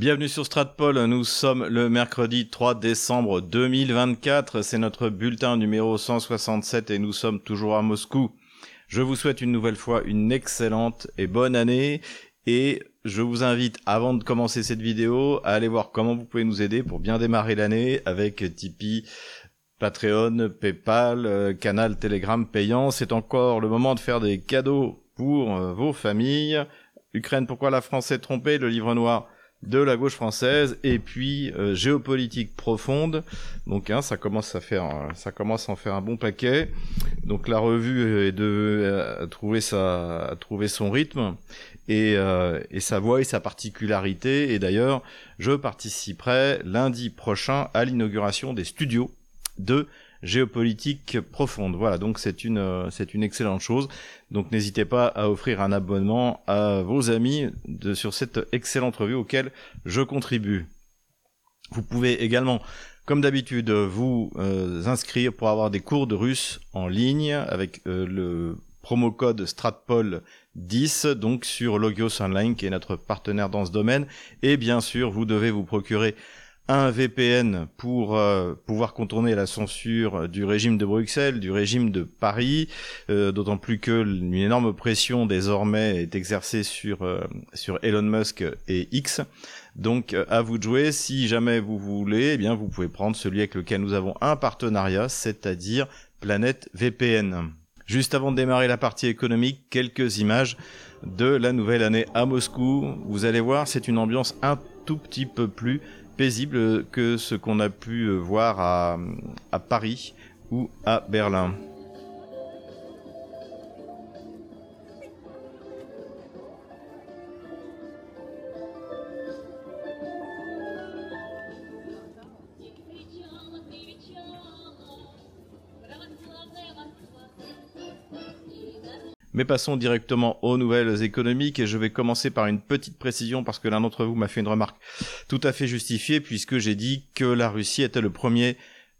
Bienvenue sur Stratpol, nous sommes le mercredi 3 décembre 2024, c'est notre bulletin numéro 167 et nous sommes toujours à Moscou. Je vous souhaite une nouvelle fois une excellente et bonne année et je vous invite, avant de commencer cette vidéo, à aller voir comment vous pouvez nous aider pour bien démarrer l'année avec Tipeee, Patreon, PayPal, euh, canal Telegram payant. C'est encore le moment de faire des cadeaux pour euh, vos familles. Ukraine, pourquoi la France est trompée, le livre noir de la gauche française et puis euh, géopolitique profonde. Donc hein, ça commence à faire ça commence à en faire un bon paquet. Donc la revue est de à trouver sa trouver son rythme et, euh, et sa voix et sa particularité et d'ailleurs, je participerai lundi prochain à l'inauguration des studios de géopolitique profonde. Voilà, donc c'est une euh, c'est une excellente chose. Donc n'hésitez pas à offrir un abonnement à vos amis de, sur cette excellente revue auquel je contribue. Vous pouvez également, comme d'habitude, vous euh, inscrire pour avoir des cours de russe en ligne avec euh, le promo code Stratpol 10 donc sur Logios Online qui est notre partenaire dans ce domaine et bien sûr vous devez vous procurer un VPN pour euh, pouvoir contourner la censure du régime de Bruxelles, du régime de Paris, euh, d'autant plus que une énorme pression désormais est exercée sur euh, sur Elon Musk et X. Donc à vous de jouer. Si jamais vous voulez, eh bien vous pouvez prendre celui avec lequel nous avons un partenariat, c'est-à-dire Planète VPN. Juste avant de démarrer la partie économique, quelques images de la nouvelle année à Moscou. Vous allez voir, c'est une ambiance un tout petit peu plus paisible que ce qu'on a pu euh, voir à, à Paris ou à Berlin. Mais passons directement aux nouvelles économiques et je vais commencer par une petite précision parce que l'un d'entre vous m'a fait une remarque tout à fait justifiée puisque j'ai dit que la Russie était le premier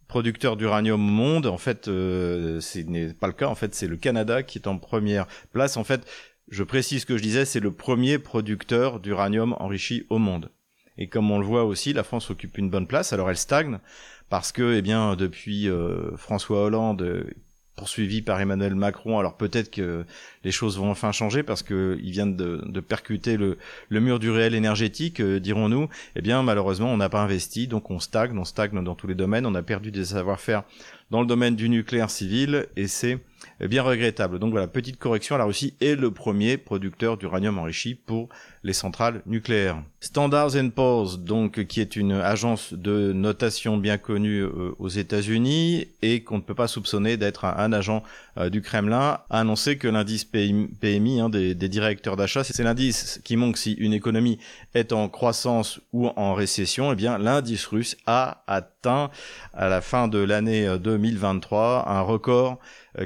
producteur d'uranium au monde. En fait, euh, ce n'est pas le cas. En fait, c'est le Canada qui est en première place. En fait, je précise ce que je disais, c'est le premier producteur d'uranium enrichi au monde. Et comme on le voit aussi, la France occupe une bonne place. Alors elle stagne parce que, eh bien, depuis euh, François Hollande poursuivi par Emmanuel Macron. Alors peut-être que les choses vont enfin changer parce que ils viennent de, de percuter le, mur du réel énergétique, euh, dirons-nous. Eh bien, malheureusement, on n'a pas investi, donc on stagne, on stagne dans tous les domaines. On a perdu des savoir-faire dans le domaine du nucléaire civil et c'est bien regrettable. Donc voilà, petite correction, la Russie est le premier producteur d'uranium enrichi pour les centrales nucléaires. Standards Poor's, donc qui est une agence de notation bien connue euh, aux États-Unis et qu'on ne peut pas soupçonner d'être un, agent euh, du Kremlin, a annoncé que l'indice PMI hein, des, directeurs d'achat, c'est l'indice qui montre si une économie est en croissance ou en récession. Eh bien, l'indice russe a atteint à la fin de l'année 2023 euh, un record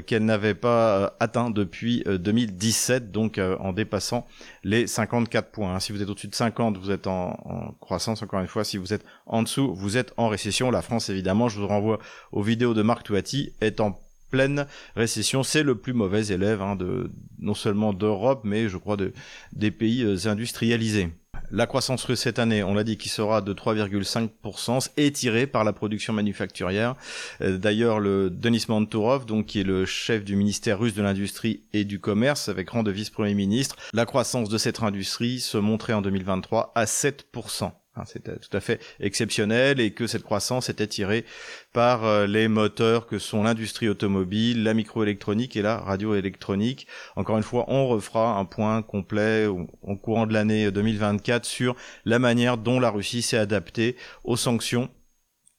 qu'elle n'avait pas atteint depuis 2017, euh, donc en dépassant les 54 points. Hein. Si vous êtes au-dessus de 50, vous êtes en, croissance, encore une fois. Si vous êtes en dessous, vous êtes en récession. La France, évidemment, je vous renvoie aux vidéos de Marc Touati, est en pleine récession. C'est le plus mauvais élève hein, de non seulement d'Europe, mais je crois de, des pays industrialisés. La croissance russe cette année, on l'a dit, qui sera de 3,5%, est tirée par la production manufacturière. Euh, d'ailleurs, le Denis Mantourov, donc qui est le chef du ministère russe de l'industrie et du commerce, avec rang de vice-premier ministre, la croissance de cette industrie se montrait en 2023 à 7%. Hein, c'était tout à fait exceptionnel et que cette croissance était tirée par euh, les moteurs que sont l'industrie automobile, la microélectronique et la radioélectronique. Encore une fois, on refera un point complet au, courant de l'année 2024 sur la manière dont la Russie s'est adaptée aux sanctions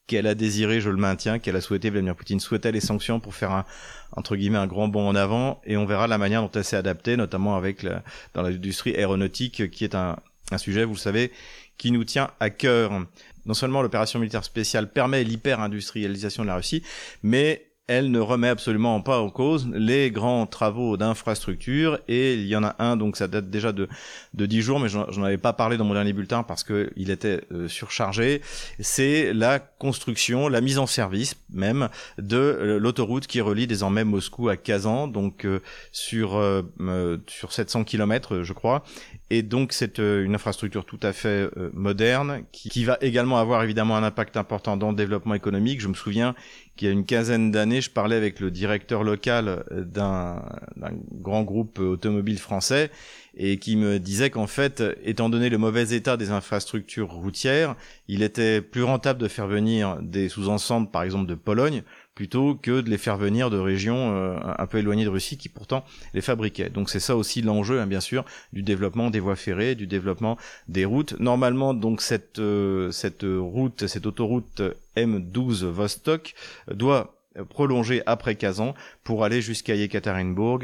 qu'elle a désiré, je le maintiens, qu'elle a souhaité, Vladimir Poutine souhaitait les sanctions pour faire un, entre guillemets, un grand bond en avant, et on verra la manière dont elle s'est adaptée, notamment avec dans l'industrie aéronautique, qui est un, un sujet, vous le savez, qui nous tient à cœur. Non seulement l'opération militaire spéciale permet l'hyper-industrialisation de la Russie, mais elle ne remet absolument pas en cause les grands travaux d'infrastructure et il y en a un donc ça date déjà de de dix jours mais j'en avais pas parlé dans mon dernier bulletin parce que il était euh, surchargé. C'est la construction la mise en service même de euh, l'autoroute qui relie désormais Moscou à Kazan donc euh, sur sur 700 km je crois. Et donc c'est une infrastructure tout à fait moderne qui va également avoir évidemment un impact important dans le développement économique. Je me souviens qu'il y a une quinzaine d'années, je parlais avec le directeur local d'un grand groupe automobile français et qui me disait qu'en fait, étant donné le mauvais état des infrastructures routières, il était plus rentable de faire venir des sous-ensembles, par exemple de Pologne, plutôt que de les faire venir de régions euh, un peu éloignées de Russie qui pourtant les fabriquaient. Donc c'est ça aussi l'enjeu, hein, bien sûr, du développement des voies ferrées, du développement des routes. Normalement, donc cette euh, cette route, cette autoroute M12 Vostok doit prolonger après Kazan pour aller jusqu'à Yekaterinbourg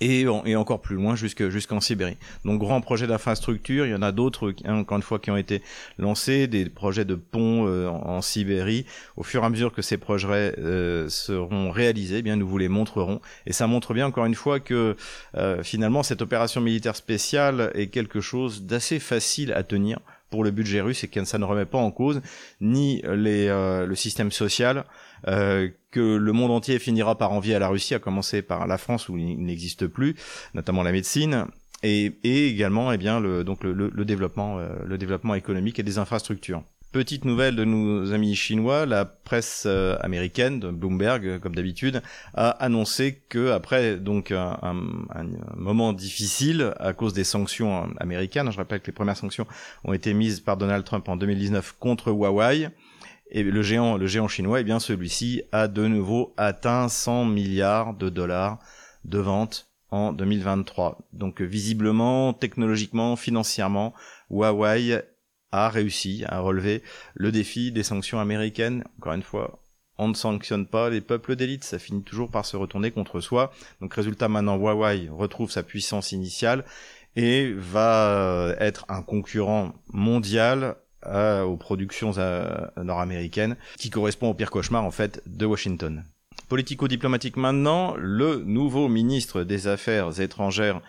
et, encore plus loin jusqu'en Sibérie. Donc grand projet d'infrastructure, il y en a d'autres hein, encore une fois qui ont été lancés, des projets de ponts euh, en, Sibérie. Au fur et à mesure que ces projets euh, seront réalisés, eh bien nous vous les montrerons. Et ça montre bien encore une fois que euh, finalement cette opération militaire spéciale est quelque chose d'assez facile à tenir pour le budget russe et que ça ne remet pas en cause ni les, le système social euh, que le monde entier finira par envier à la Russie, à commencer par la France où il n'existe plus, notamment la médecine. Et, et également, eh bien, le, donc le, le, développement, euh, le développement économique et des infrastructures. Petite nouvelle de nos amis chinois, la presse euh, américaine, de Bloomberg, comme d'habitude, a annoncé que après donc un, un, un, moment difficile à cause des sanctions américaines, je rappelle que les premières sanctions ont été mises par Donald Trump en 2019 contre Huawei, et le géant, le géant chinois, eh bien celui-ci a de nouveau atteint 100 milliards de dollars de ventes en 2023. Donc visiblement, technologiquement, financièrement, Huawei a réussi à relever le défi des sanctions américaines. Encore une fois, on ne sanctionne pas les peuples d'élite, ça finit toujours par se retourner contre soi. Donc résultat maintenant, Huawei retrouve sa puissance initiale et va être un concurrent mondial aux productions euh, nord-américaines, qui correspond au pire cauchemar en fait de Washington. Politico-diplomatique maintenant, le nouveau ministre des Affaires étrangères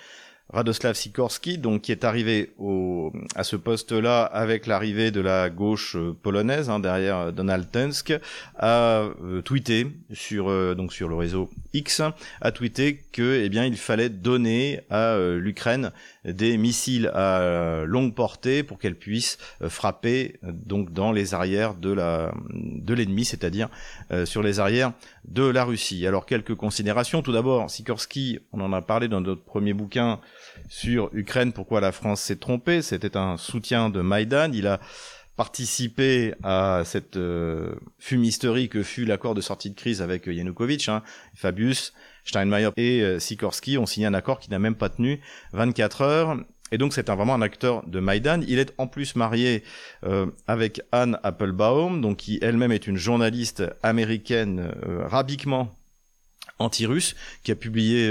Radoslav Sikorski, donc qui est arrivé au, à ce poste-là avec l'arrivée de la gauche euh, polonaise hein, derrière Donald Tusk, a euh, tweeté sur donc sur le réseau X, a tweeté que eh bien il fallait donner à l'Ukraine des missiles à longue portée pour qu'elle puisse euh, frapper euh, donc dans les arrières de la de l'ennemi, c'est-à-dire euh, sur les arrières de la Russie. Alors quelques considérations. Tout d'abord, Sikorsky, on en a parlé dans notre premier bouquin sur Ukraine, pourquoi la France s'est trompée. C'était un soutien de Maïdan. Il a participé à cette fumisterie que fut l'accord de sortie de crise avec Yanukovych, hein, Fabius, Steinmeier et euh, Sikorsky ont signé un accord qui n'a même pas tenu 24 heures. Et donc c'est vraiment un acteur de Maïdan. Il est en plus marié euh, avec Anne Applebaum, donc qui elle-même est une journaliste américaine euh, rabiquement anti-russe, qui a publié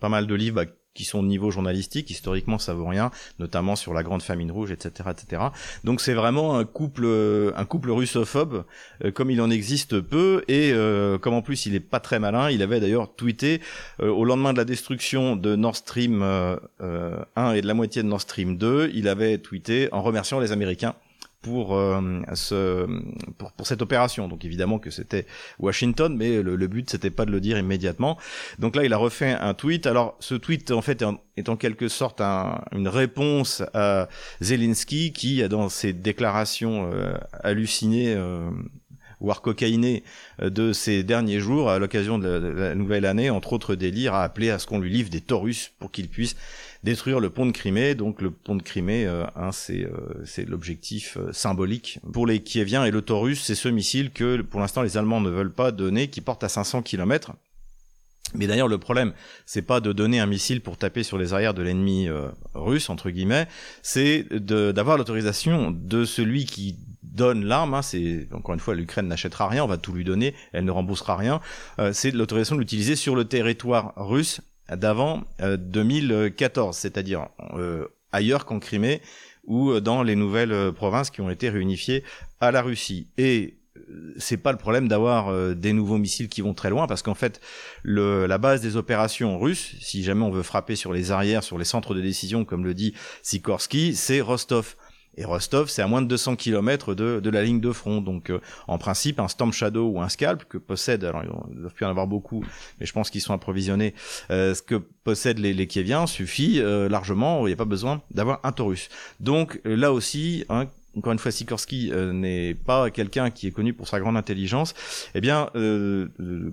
pas mal de livres bah, qui sont de niveau journalistique, historiquement ça vaut rien, notamment sur la grande famine rouge, etc., etc. Donc c'est vraiment un couple, euh, un couple russophobe, euh, comme il en existe peu, et euh, comme en plus il est pas très malin, il avait d'ailleurs tweeté au lendemain de la destruction de Nord Stream 1 et de la moitié de Nord Stream 2, il avait tweeté en remerciant les Américains pour, euh, ce, pour, pour, cette opération. Donc évidemment que c'était Washington, mais le, le but c'était pas de le dire immédiatement. Donc là, il a refait un tweet. Alors ce tweet en fait est en, quelque sorte un, une réponse à Zelensky qui, dans ses déclarations euh, hallucinées, euh, voire cocaïné euh, de ces derniers jours, à l'occasion de, la nouvelle année, entre autres délires, a appelé à ce qu'on lui livre des Taurus pour qu'il puisse détruire le pont de Crimée. Donc le pont de Crimée, euh, hein, c'est euh, l'objectif euh, symbolique pour les Kieviens et le Taurus, c'est ce missile que pour l'instant les Allemands ne veulent pas donner, qui porte à 500 km. Mais d'ailleurs, le problème, c'est pas de donner un missile pour taper sur les arrières de l'ennemi russe entre guillemets, c'est d'avoir l'autorisation de celui qui donne l'arme. Hein, c'est encore une fois, l'Ukraine n'achètera rien, on va tout lui donner, elle ne remboursera rien. c'est l'autorisation de l'utiliser sur le territoire russe d'avant 2014, euh, c'est-à-dire euh, ailleurs qu'en Crimée ou dans les nouvelles euh, provinces qui ont été réunifiées à la Russie. Et c'est pas le problème d'avoir euh, des nouveaux missiles qui vont très loin, parce qu'en fait, le, la base des opérations russes, si jamais on veut frapper sur les arrières, sur les centres de décision, comme le dit Sikorsky, c'est Rostov. Et Rostov, c'est à moins de 200 km de, de la ligne de front. Donc, euh, en principe, un Storm Shadow ou un Scalp que possède, alors il doivent plus en avoir beaucoup, mais je pense qu'ils sont approvisionnés, euh, ce que possèdent les, les Kieviens suffit euh, largement, il n'y a pas besoin d'avoir un Taurus. Donc, là aussi, hein, encore une fois, Sikorsky n'est pas quelqu'un qui est connu pour sa grande intelligence, eh bien,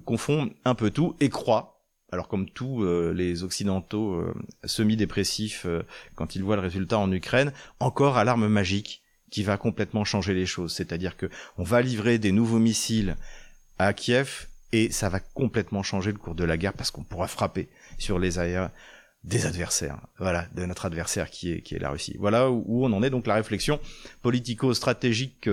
confond un peu tout et croit alors comme tous euh, les occidentaux euh, semi-dépressifs euh, quand ils voient le résultat en Ukraine, encore à l'arme magique qui va complètement changer les choses. C'est-à-dire que on va livrer des nouveaux missiles à Kiev et ça va complètement changer le cours de la guerre parce qu'on pourra frapper sur les aériens des adversaires, voilà, de notre adversaire qui est, qui est la Russie. Voilà où, on en est donc la réflexion politico-stratégique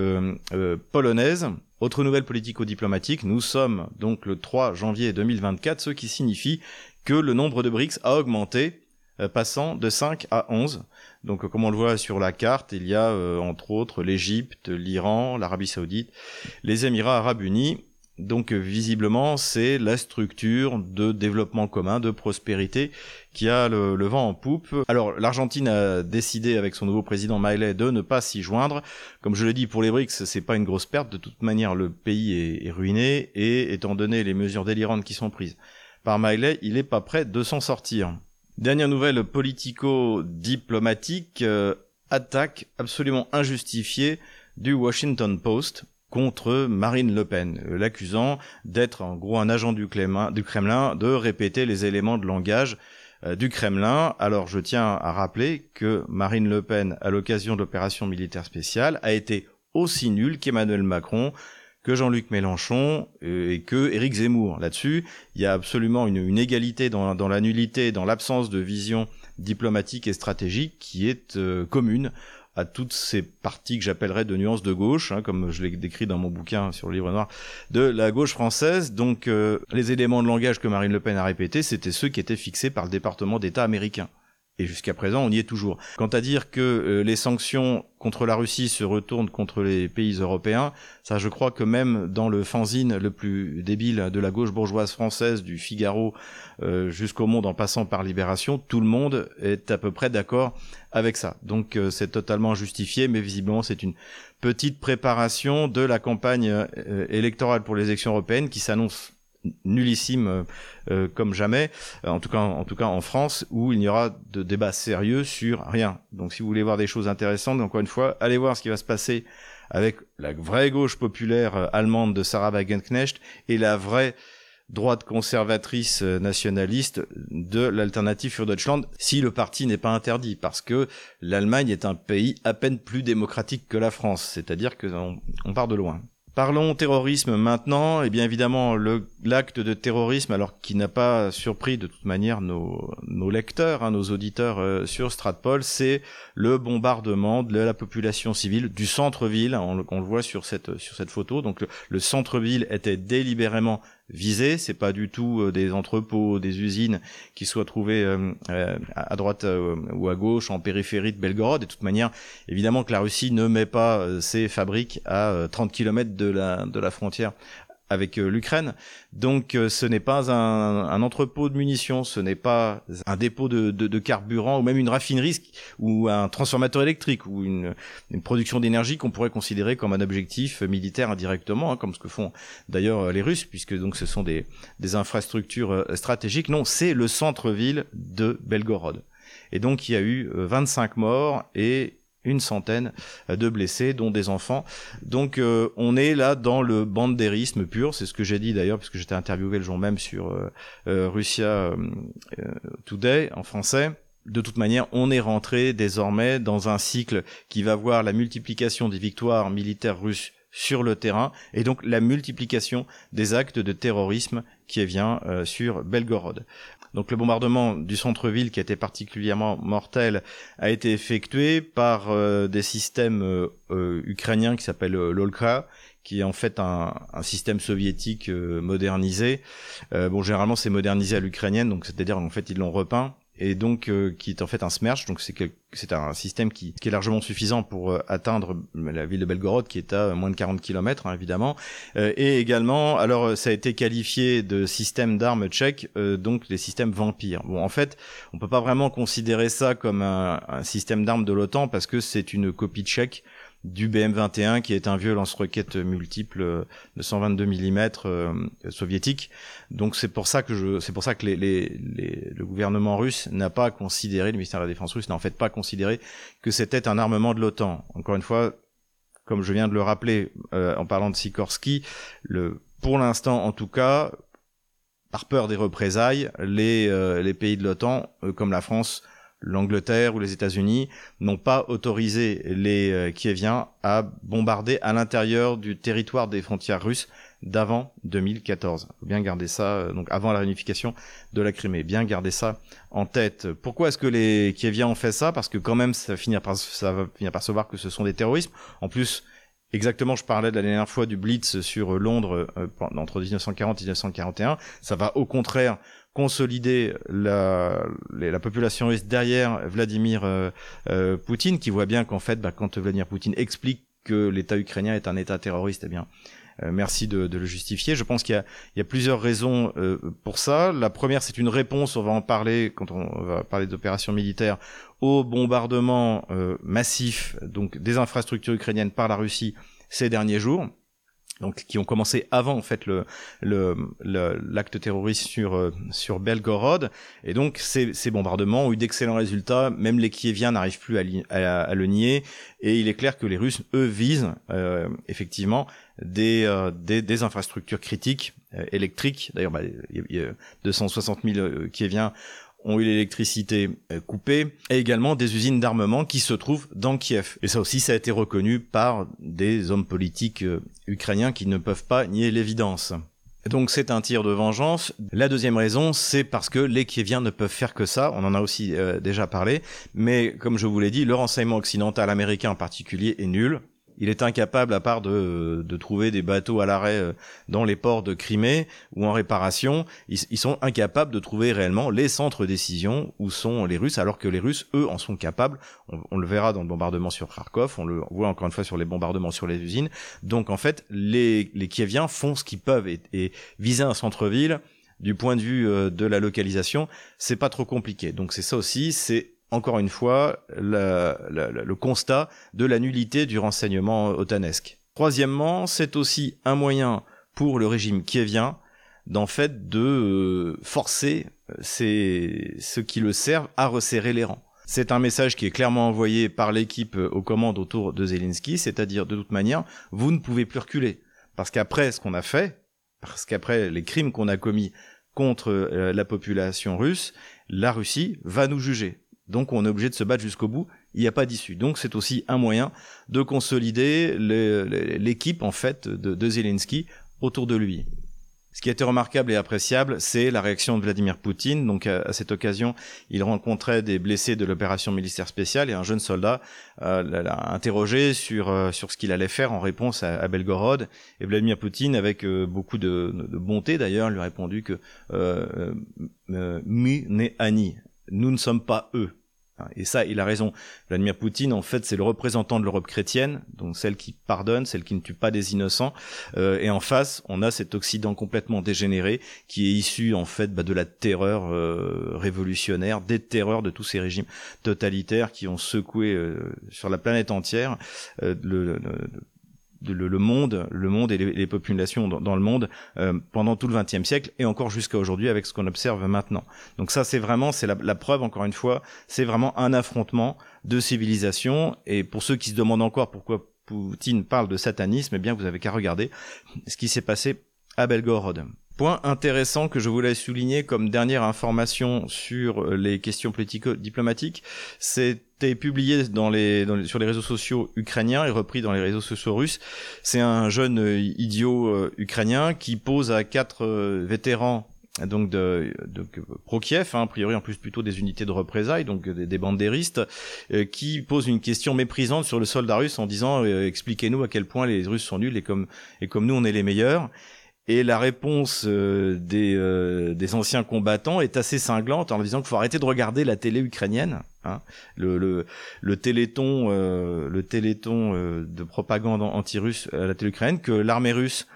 polonaise autre nouvelle politico-diplomatique, nous sommes donc le 3 janvier 2024, ce qui signifie que le nombre de BRICS a augmenté, euh, passant de 5 à 11. Donc comme on le voit sur la carte, il y a euh, entre autres l'Égypte, l'Iran, l'Arabie saoudite, les Émirats arabes unis, donc visiblement, c'est la structure de développement commun, de prospérité qui a le, vent en poupe. Alors l'Argentine a décidé avec son nouveau président Milei de ne pas s'y joindre. Comme je l'ai dit pour les BRICS, c'est pas une grosse perte. De toute manière, le pays est, ruiné et étant donné les mesures délirantes qui sont prises par Milei, il est pas prêt de s'en sortir. Dernière nouvelle politico-diplomatique, euh, attaque absolument injustifiée du Washington Post contre Marine Le Pen, euh, l'accusant d'être en gros un agent du, Kremlin, de répéter les éléments de langage euh, du Kremlin. Alors je tiens à rappeler que Marine Le Pen, à l'occasion de l'opération militaire spéciale, a été aussi nulle qu'Emmanuel Macron, que Jean-Luc Mélenchon euh, et que Éric Zemmour. Là-dessus, il y a absolument une, égalité dans, la nullité, dans l'absence de vision diplomatique et stratégique qui est commune à toutes ces parties que j'appellerais de nuances de gauche, hein, comme je l'ai décrit dans mon bouquin sur le livre noir, de la gauche française. Donc euh, les éléments de langage que Marine Le Pen a répétés, c'était ceux qui étaient fixés par le département d'État américain. Et jusqu'à présent, on y est toujours. Quant à dire que euh, les sanctions contre la Russie se retournent contre les pays européens, ça je crois que même dans le fanzine le plus débile de la gauche bourgeoise française, du Figaro euh, jusqu'au Monde en passant par Libération, tout le monde est à peu près d'accord avec ça. Donc euh, c'est totalement justifié, mais visiblement c'est une petite préparation de la campagne électorale pour les élections européennes qui s'annonce nullissime euh, euh, comme jamais, en tout cas en tout cas en France où il n'y aura de débat sérieux sur rien. Donc si vous voulez voir des choses intéressantes, encore une fois, allez voir ce qui va se passer avec la vraie gauche populaire euh, allemande de Sarah Wagenknecht et la vraie droite conservatrice nationaliste de l'alternative für Deutschland si le parti n'est pas interdit parce que l'Allemagne est un pays à peine plus démocratique que la France, c'est-à-dire que on part de loin. Parlons terrorisme maintenant. Et eh bien évidemment, l'acte de terrorisme, alors qui n'a pas surpris de toute manière nos, lecteurs, hein, nos auditeurs euh, sur Stratpol, c'est le bombardement de la population civile du centre-ville. On, le voit sur cette sur cette photo. Donc le centre-ville était délibérément visés. C'est pas du tout euh, des entrepôts, des usines qui soient trouvées euh, euh, à droite ou à gauche en périphérie de Belgorod. Et de toute manière, évidemment que la Russie ne met pas ses fabriques à 30 km de la, de la frontière avec euh, l'Ukraine. Donc euh, ce n'est pas un, entrepôt de munitions, ce n'est pas un dépôt de, carburant ou même une raffinerie ou un transformateur électrique ou une, production d'énergie qu'on pourrait considérer comme un objectif militaire indirectement, hein, comme ce que font d'ailleurs euh, les Russes, puisque donc ce sont des, des infrastructures stratégiques. Non, c'est le centre-ville de Belgorod. Et donc il y a eu 25 morts et une centaine de blessés, dont des enfants. Donc euh, on est là dans le bandérisme pur, c'est ce que j'ai dit d'ailleurs, puisque j'étais interviewé le jour même sur euh, euh, Russia Today en français. De toute manière, on est rentré désormais dans un cycle qui va voir la multiplication des victoires militaires russes sur le terrain et donc la multiplication des actes de terrorisme qui vient sur Belgorod. Donc le bombardement du centre-ville qui été particulièrement mortel a été effectué par euh, des systèmes euh, euh, ukrainiens qui s'appellent l'Olka qui est en fait un, système soviétique modernisé. bon, généralement c'est modernisé à l'ukrainienne, donc c'est-à-dire en fait ils l'ont repeint et donc euh, qui est en fait un smerch, donc c'est c'est un système qui, qui, est largement suffisant pour euh, atteindre la ville de Belgorod qui est à moins de 40 km hein, évidemment. Euh, et également alors ça a été qualifié de système d'armes tchèque donc les systèmes vampires. Bon en fait on peut pas vraiment considérer ça comme un, un système d'armes de l'OTAN parce que c'est une copie tchèque du BM21 qui est un vieux lance-roquette multiple euh, de 122 mm euh, soviétique. Donc c'est pour ça que je, c'est pour ça que les, les, le gouvernement russe n'a pas considéré, le ministère de la Défense russe n'a en fait pas considéré que c'était un armement de l'OTAN. Encore une fois, comme je viens de le rappeler euh, en parlant de Sikorsky, le, pour l'instant en tout cas, par peur des représailles, les, les pays de l'OTAN, comme la France, l'Angleterre ou les États-Unis n'ont pas autorisé les euh, Kieviens à bombarder à l'intérieur du territoire des frontières russes d'avant 2014. Faut bien garder ça, euh, donc avant la réunification de la Crimée. Bien garder ça en tête. Pourquoi est-ce que les Kieviens ont fait ça? Parce que quand même, ça, finir par, ça va finir par se voir que ce sont des terroristes. En plus, Exactement, je parlais de la dernière fois du Blitz sur Londres euh, entre 1940 et 1941. Ça va au contraire consolider la, la population russe derrière Vladimir euh, euh, Poutine, qui voit bien qu'en fait, bah, quand Vladimir Poutine explique que l'État ukrainien est un État terroriste, eh bien, euh, merci de, le justifier. Je pense qu'il y, y a, plusieurs raisons pour ça. La première, c'est une réponse, on va en parler quand on va parler d'opérations militaires, au bombardement massif donc des infrastructures ukrainiennes par la Russie ces derniers jours donc qui ont commencé avant en fait le l'acte terroriste sur euh, sur Belgorod. Et donc ces, bombardements ont eu d'excellents résultats. Même les Kieviens n'arrivent plus à, le nier. Et il est clair que les Russes eux visent euh, effectivement des, euh, des, des infrastructures critiques électriques. D'ailleurs bah, il y a 260 000 Kieviens ont eu l'électricité euh, coupée, et également des usines d'armement qui se trouvent dans Kiev. Et ça aussi, ça a été reconnu par des hommes politiques euh, ukrainiens qui ne peuvent pas nier l'évidence. Donc c'est un tir de vengeance. La deuxième raison, c'est parce que les Kieviens ne peuvent faire que ça. On en a aussi euh, déjà parlé. Mais comme je vous l'ai dit, le renseignement occidental américain en particulier est nul il est incapable, à part de, de trouver des bateaux à l'arrêt euh, dans les ports de Crimée ou en réparation, ils, sont incapables de trouver réellement les centres décision où sont les Russes, alors que les Russes, eux, en sont capables. On, le verra dans le bombardement sur Kharkov, on le voit encore une fois sur les bombardements sur les usines. Donc en fait, les, les Kieviens font ce qu'ils peuvent et, et viser un centre-ville du point de vue euh, de la localisation, c'est pas trop compliqué. Donc c'est ça aussi, c'est encore une fois, le constat de la nullité du renseignement otanesque. Troisièmement, c'est aussi un moyen pour le régime kievien d'en fait de euh, forcer euh, ceux qui le servent à resserrer les rangs. C'est un message qui est clairement envoyé par l'équipe euh, aux commandes autour de Zelensky, c'est-à-dire de toute manière, vous ne pouvez plus reculer. Parce qu'après ce qu'on a fait, parce qu'après les crimes qu'on a commis contre la population russe, la Russie va nous juger. Donc on est obligé de se battre jusqu'au bout. Il n'y a pas d'issue. Donc c'est aussi un moyen de consolider l'équipe en fait de, Zelensky autour de lui. Ce qui a été remarquable et appréciable, c'est la réaction de Vladimir Poutine. Donc à, cette occasion, il rencontrait des blessés de l'opération militaire spéciale et un jeune soldat euh, l'a interrogé sur euh, sur ce qu'il allait faire en réponse à, Belgorod. Et Vladimir Poutine, avec euh, beaucoup de, bonté d'ailleurs, lui a répondu que euh, ani, nous ne sommes pas eux. Et ça, il a raison. Vladimir Poutine, en fait, c'est le représentant de l'Europe chrétienne, donc celle qui pardonne, celle qui ne tue pas des innocents. Euh, et en face, on a cet Occident complètement dégénéré, qui est issu, en fait, bah, de la terreur euh, révolutionnaire, des terreurs de tous ces régimes totalitaires qui ont secoué euh, sur la planète entière le, le, le, monde, le monde et les, populations dans, le monde euh, pendant tout le XXe siècle et encore jusqu'à aujourd'hui avec ce qu'on observe maintenant. Donc ça, c'est vraiment, c'est la, preuve encore une fois, c'est vraiment un affrontement de civilisation. Et pour ceux qui se demandent encore pourquoi Poutine parle de satanisme, eh bien vous avez qu'à regarder ce qui s'est passé à Belgorod. Point intéressant que je voulais souligner comme dernière information sur les questions politico-diplomatiques, publié sur les réseaux sociaux ukrainiens et repris dans les réseaux sociaux russes. C'est un jeune idiot euh, ukrainien qui pose à quatre euh, vétérans donc de, de pro-Kiev, hein, a priori en plus plutôt des unités de représailles, donc des, des bandéristes, euh, qui posent une question méprisante sur le soldat russe en disant expliquez-nous à quel point les Russes sont nuls et comme et comme nous on est les meilleurs. Et la réponse euh, des, euh, des anciens combattants est assez cinglante en disant qu'il faut arrêter de regarder la télé ukrainienne. Hein. Le, le, le téléthon, euh, de propagande anti-russe à la télé ukrainienne, que l'armée russe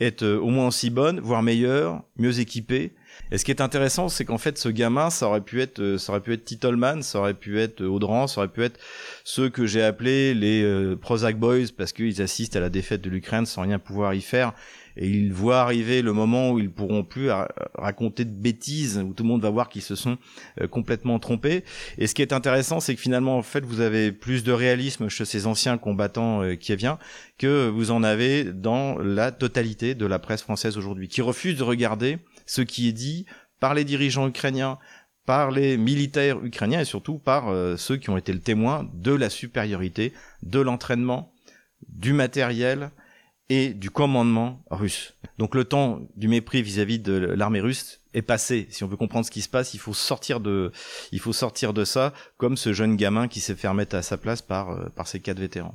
est au moins aussi bonne, voire meilleure, mieux équipée. Et ce qui est intéressant, c'est qu'en fait, ce gamin, ça aurait pu être, ça aurait pu être Titleman, ça aurait pu être Audran, ça aurait pu être ceux que j'ai appelés les Prozac Boys parce qu'ils assistent à la défaite de l'Ukraine sans rien pouvoir y faire et ils voient arriver le moment où ils pourront plus raconter de bêtises, où tout le monde va voir qu'ils se sont euh, complètement trompés. Et ce qui est intéressant, c'est que finalement, en fait, vous avez plus de réalisme chez ces anciens combattants euh, kieviens que vous en avez dans la totalité de la presse française aujourd'hui, qui refuse de regarder ce qui est dit par les dirigeants ukrainiens, par les militaires ukrainiens et surtout par euh, ceux qui ont été le témoin de la supériorité, de l'entraînement, du matériel, et du commandement russe. Donc le temps du mépris vis-à-vis de l'armée russe est passé. Si on veut comprendre ce qui se passe, il faut sortir de, il faut sortir de ça, comme ce jeune gamin qui s'est fait remettre à sa place par, euh, par ces quatre vétérans.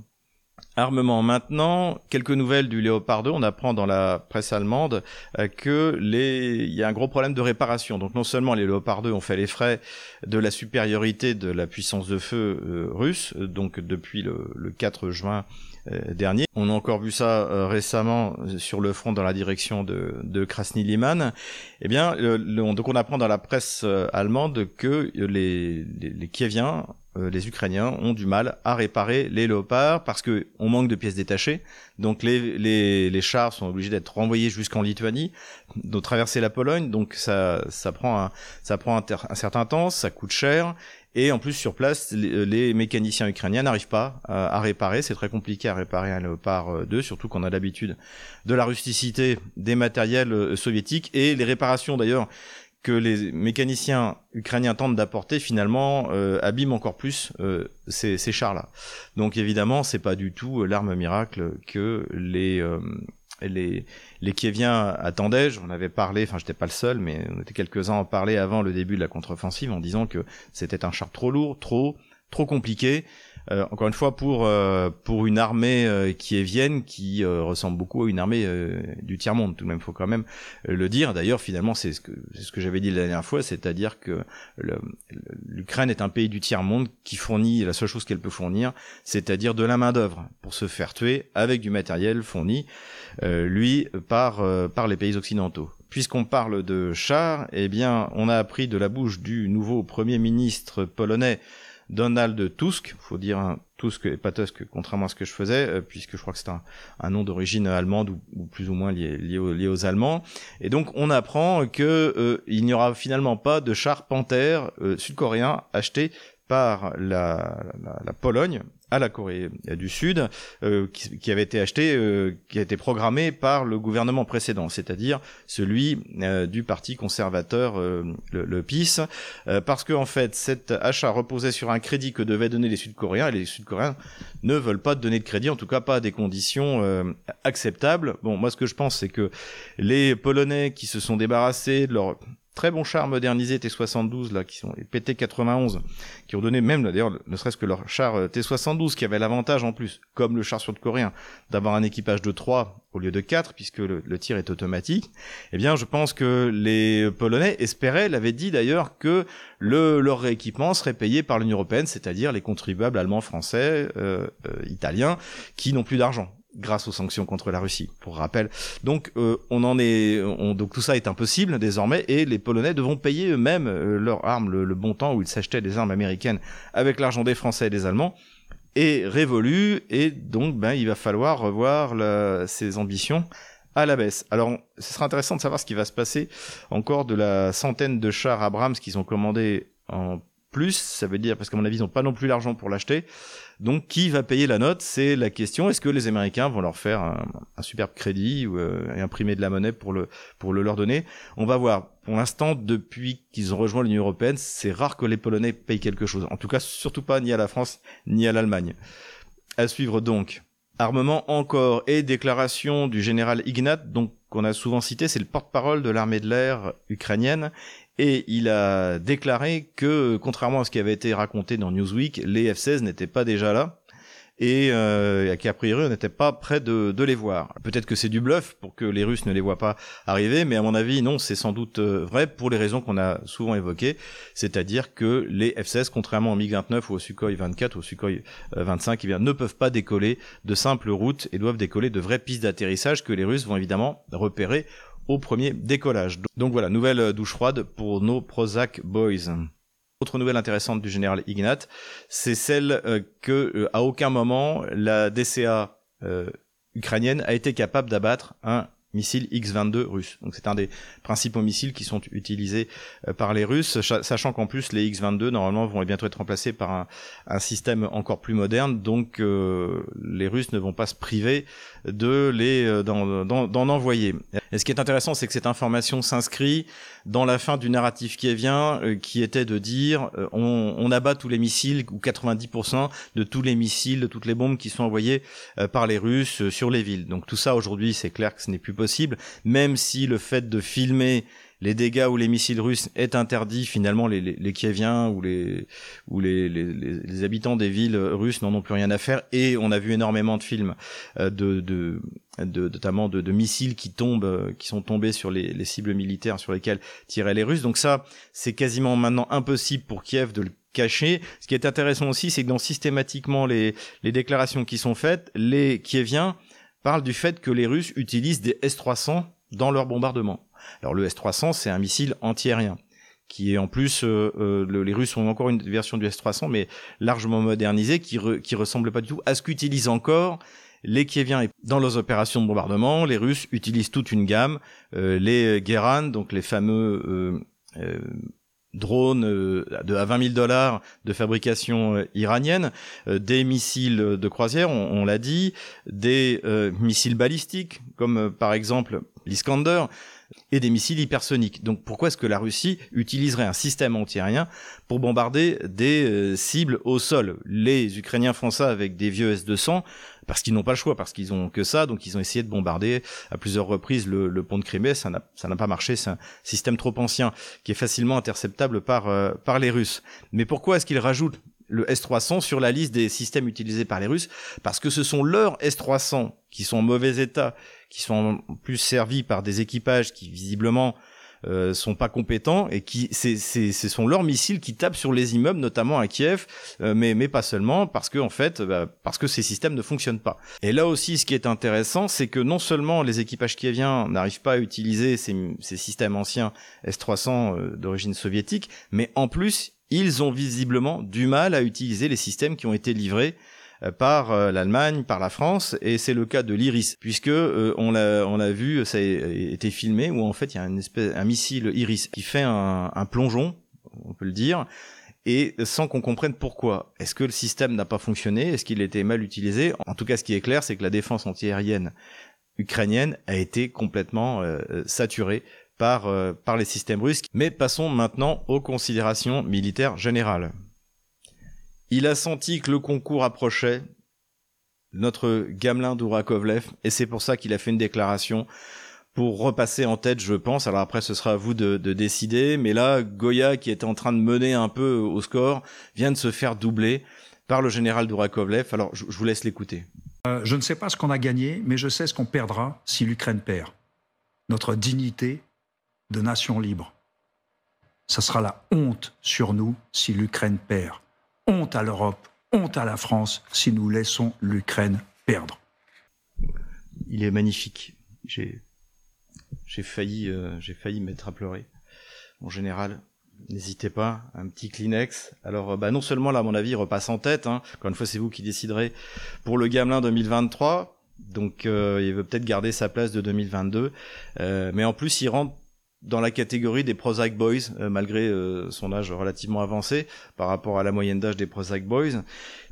Armement maintenant, quelques nouvelles du Léopard 2. On apprend dans la presse allemande euh, que les, il y a un gros problème de réparation. Donc non seulement les Léopard 2 ont fait les frais de la supériorité de la puissance de feu euh, russe, donc depuis le, le 4 juin dernier. On a encore vu ça euh, récemment sur le front dans la direction de, de Krasny Liman. Eh bien, donc on apprend dans la presse euh, allemande que les, les, les Kieviens les Ukrainiens ont du mal à réparer les léopards parce que on manque de pièces détachées. Donc les, les, les chars sont obligés d'être renvoyés jusqu'en Lituanie, de traverser la Pologne. Donc ça, ça prend un, ça prend un certain temps, ça coûte cher et en plus, sur place, les, mécaniciens ukrainiens n'arrivent pas à, réparer. C'est très compliqué à réparer un Léopard 2, surtout qu'on a l'habitude de la rusticité des matériels euh, soviétiques. Et les réparations, d'ailleurs, que les mécaniciens ukrainiens tentent d'apporter, finalement, euh, abîment encore plus euh, ces, ces chars-là. Donc évidemment, c'est pas du tout l'arme miracle que les les, les Kieviens attendaient, j'en avais parlé, enfin j'étais pas le seul, mais on était quelques-uns en parler avant le début de la contre-offensive en disant que c'était un char trop lourd, trop, trop compliqué, euh, encore une fois pour euh, pour une armée euh, qui est Vienne qui ressemble beaucoup à une armée du tiers monde tout de même faut quand même le dire. D'ailleurs finalement c'est ce que c'est ce que j'avais dit la dernière fois c'est-à-dire que l'Ukraine est un pays du tiers monde qui fournit la seule chose qu'elle peut fournir c'est-à-dire de la main d'œuvre pour se faire tuer avec du matériel fourni lui par par les pays occidentaux. Puisqu'on parle de chars, eh bien, on a appris de la bouche du nouveau premier ministre polonais Donald Tusk, faut dire un Tusk et pas Tusk, contrairement à ce que je faisais, euh, puisque je crois que c'est un, nom d'origine allemande ou, plus ou moins lié, aux, Allemands. Et donc on apprend que euh, il n'y aura finalement pas de char Panther euh, sud-coréen acheté par la, Pologne à la Corée du Sud, euh, qui, avait été acheté, euh, qui a été programmé par le gouvernement précédent, c'est-à-dire celui euh, du parti conservateur, le, le, PIS, parce que en fait cet achat reposait sur un crédit que devaient donner les Sud-Coréens, et les Sud-Coréens ne veulent pas donner de crédit, en tout cas pas à des conditions acceptables. Bon, moi ce que je pense, c'est que les Polonais qui se sont débarrassés de leur très bons chars modernisés T72 là qui sont les PT91 qui ont donné même d'ailleurs ne serait-ce que leur char euh, T72 qui avait l'avantage en plus comme le char sud-coréen d'avoir un équipage de 3 au lieu de 4 puisque le, tir est automatique eh bien je pense que les polonais espéraient l'avaient dit d'ailleurs que le leur rééquipement serait payé par l'Union européenne c'est-à-dire les contribuables allemands français euh, euh, italiens qui n'ont plus d'argent grâce aux sanctions contre la Russie, pour rappel. Donc euh, on en est, on, donc tout ça est impossible désormais, et les Polonais devront payer eux-mêmes euh, leurs armes. Le, bon temps où ils s'achetaient des armes américaines avec l'argent des Français et des Allemands est révolu, et donc ben il va falloir revoir la, ses ambitions à la baisse. Alors, ce sera intéressant de savoir ce qui va se passer encore de la centaine de chars Abrams qu'ils ont commandés en plus. Ça veut dire, parce qu'à mon avis, ils n'ont pas non plus l'argent pour l'acheter. Donc qui va payer la note? C'est la question. Est-ce que les Américains vont leur faire un, superbe crédit ou euh, imprimer de la monnaie pour le pour le leur donner? On va voir. Pour l'instant, depuis qu'ils ont rejoint l'Union européenne, c'est rare que les Polonais payent quelque chose. En tout cas, surtout pas ni à la France ni à l'Allemagne. À suivre donc. Armement encore et déclaration du général Ignat, donc qu'on a souvent cité, c'est le porte-parole de l'armée de l'air ukrainienne et il a déclaré que, contrairement à ce qui avait été raconté dans Newsweek, les F-16 n'étaient pas déjà là, et euh, qui a priori on n'était pas de, de les voir. Peut-être que c'est du bluff pour que les Russes ne les voient pas arriver, mais à mon avis non, c'est sans doute euh, vrai pour les raisons qu'on a souvent évoquées, c'est-à-dire que les F-16, contrairement au MiG-29 ou au Sukhoi 24 ou au Sukhoi 25, eh bien, ne peuvent pas décoller de simples routes et doivent décoller de vraies pistes d'atterrissage que les Russes vont évidemment repérer au premier décollage. Donc voilà, nouvelle douche froide pour nos Prozac Boys. Autre nouvelle intéressante du général Ignat, c'est celle euh, que euh, à aucun moment la DCA euh, ukrainienne a été capable d'abattre un missile X-22 russe. Donc c'est un des principaux missiles qui sont utilisés par les Russes, sachant qu'en plus les X-22 normalement vont bientôt être remplacés par un, système encore plus moderne. Donc les Russes ne vont pas se priver de les euh, d'en envoyer. Et ce qui est intéressant, c'est que cette information s'inscrit dans la fin du narratif qui vient, euh, qui était de dire euh, on, on, abat tous les missiles ou 90% de tous les missiles, de toutes les bombes qui sont envoyées par les Russes sur les villes. Donc tout ça aujourd'hui, c'est clair que ce n'est plus possible, même si le fait de filmer les dégâts ou les missiles russes est interdit, finalement les, les, les Kieviens ou les ou les, les, habitants des villes russes n'en ont plus rien à faire. Et on a vu énormément de films euh, de, de, de notamment de, de, missiles qui tombent, euh, qui sont tombés sur les, cibles militaires sur lesquelles tiraient les Russes. Donc ça, c'est quasiment maintenant impossible pour Kiev de le cacher. Ce qui est intéressant aussi, c'est que dans systématiquement les, les déclarations qui sont faites, les Kieviens parlent du fait que les Russes utilisent des S-300 dans leur bombardement. Alors le S-300, c'est un missile antiaérien qui est en plus, euh, euh, les Russes ont encore une version du S-300, mais largement modernisée, qui, qui ressemble pas du tout à ce qu'utilisent encore les Kieviens. Dans leurs opérations de bombardement, les Russes utilisent toute une gamme, euh, les Geran, donc les fameux drones de, à 20 000 dollars de fabrication iranienne, des missiles de croisière, on, on l'a dit, des missiles balistiques, comme par exemple l'Iskander, et des missiles hypersoniques. Donc pourquoi est-ce que la Russie utiliserait un système antiaérien pour bombarder des euh, cibles au sol? Les Ukrainiens font ça avec des vieux S-200 parce qu'ils n'ont pas le choix, parce qu'ils ont que ça, donc ils ont essayé de bombarder à plusieurs reprises le, pont de Crimée, ça n'a pas marché, c'est un système trop ancien qui est facilement interceptable par, euh, par les Russes. Mais pourquoi est-ce qu'ils rajoutent le S-300 sur la liste des systèmes utilisés par les Russes? Parce que ce sont leurs S-300 qui sont en mauvais état, qui sont en plus servis par des équipages qui visiblement euh, sont pas compétents et qui c'est ce sont leurs missiles qui tapent sur les immeubles notamment à Kiev euh, mais mais pas seulement parce que en fait bah, parce que ces systèmes ne fonctionnent pas. Et là aussi ce qui est intéressant c'est que non seulement les équipages kieviens n'arrivent pas à utiliser ces, ces systèmes anciens S300 euh, d'origine soviétique mais en plus ils ont visiblement du mal à utiliser les systèmes qui ont été livrés par euh, l'Allemagne, par la France, et c'est le cas de l'Iris, puisque euh, on l'a on l'a vu, ça a été filmé où en fait il y a une un missile Iris qui fait un, plongeon, on peut le dire, et sans qu'on comprenne pourquoi. Est-ce que le système n'a pas fonctionné? Est-ce qu'il était mal utilisé? En tout cas, ce qui est clair, c'est que la défense antiaérienne ukrainienne a été complètement saturée par les systèmes russes. Mais passons maintenant aux considérations militaires générales. Il a senti que le concours approchait, notre gamelin Dourakovlev, et c'est pour ça qu'il a fait une déclaration pour repasser en tête, je pense. Alors après, ce sera à vous de, décider. Mais là, Goya, qui était en train de mener un peu au score, vient de se faire doubler par le général Dourakovlev. Alors, je, vous laisse l'écouter. Euh, je ne sais pas ce qu'on a gagné, mais je sais ce qu'on perdra si l'Ukraine perd. Notre dignité de nation libre. Ce sera la honte sur nous si l'Ukraine perd. Honte à l'Europe, honte à la France si nous laissons l'Ukraine perdre. Il est magnifique. J'ai failli euh, j'ai failli mettre à pleurer. En général, n'hésitez pas, un petit Kleenex. Alors euh, bah non seulement là à mon avis il repasse en tête hein. encore une fois c'est vous qui déciderez pour le Gamelin 2023. Donc euh, il veut peut-être garder sa place de 2022 mais en plus il rentre dans la catégorie des Prozac Boys, euh, malgré euh, son âge relativement avancé par rapport à la moyenne d'âge des Prozac Boys.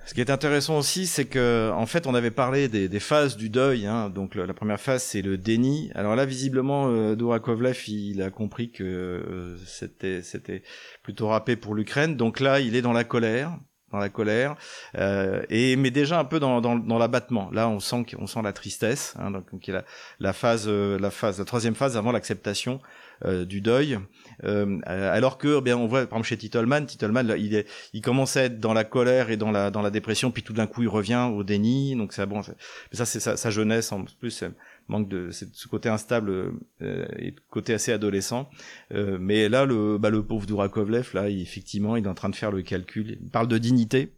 Ce qui est intéressant aussi, c'est que en fait, on avait parlé des, des phases du deuil. Hein. donc la première phase, c'est le déni. Alors là, visiblement, euh, Dourakovlev, il a compris que euh, c'était plutôt râpé pour l'Ukraine. Donc là, il est dans la colère dans la colère, euh, et mais déjà un peu dans, dans, dans l'abattement. Là, on sent qu'on sent la tristesse, hein, donc, donc la, la phase, euh, la phase, la troisième phase avant l'acceptation euh, du deuil. Euh, alors que, bien, on voit par exemple chez Titelman, Titelman, il est, il commence à être dans la colère et dans la dans la dépression, puis tout d'un coup il revient au déni. Donc c'est bon, mais ça c'est sa, sa, jeunesse en plus manque de ce côté instable euh, et côté assez adolescent. Euh, mais là, le, bah, le pauvre Dourakovlev, là, effectivement, il est en train de faire le calcul. Il parle de dignité.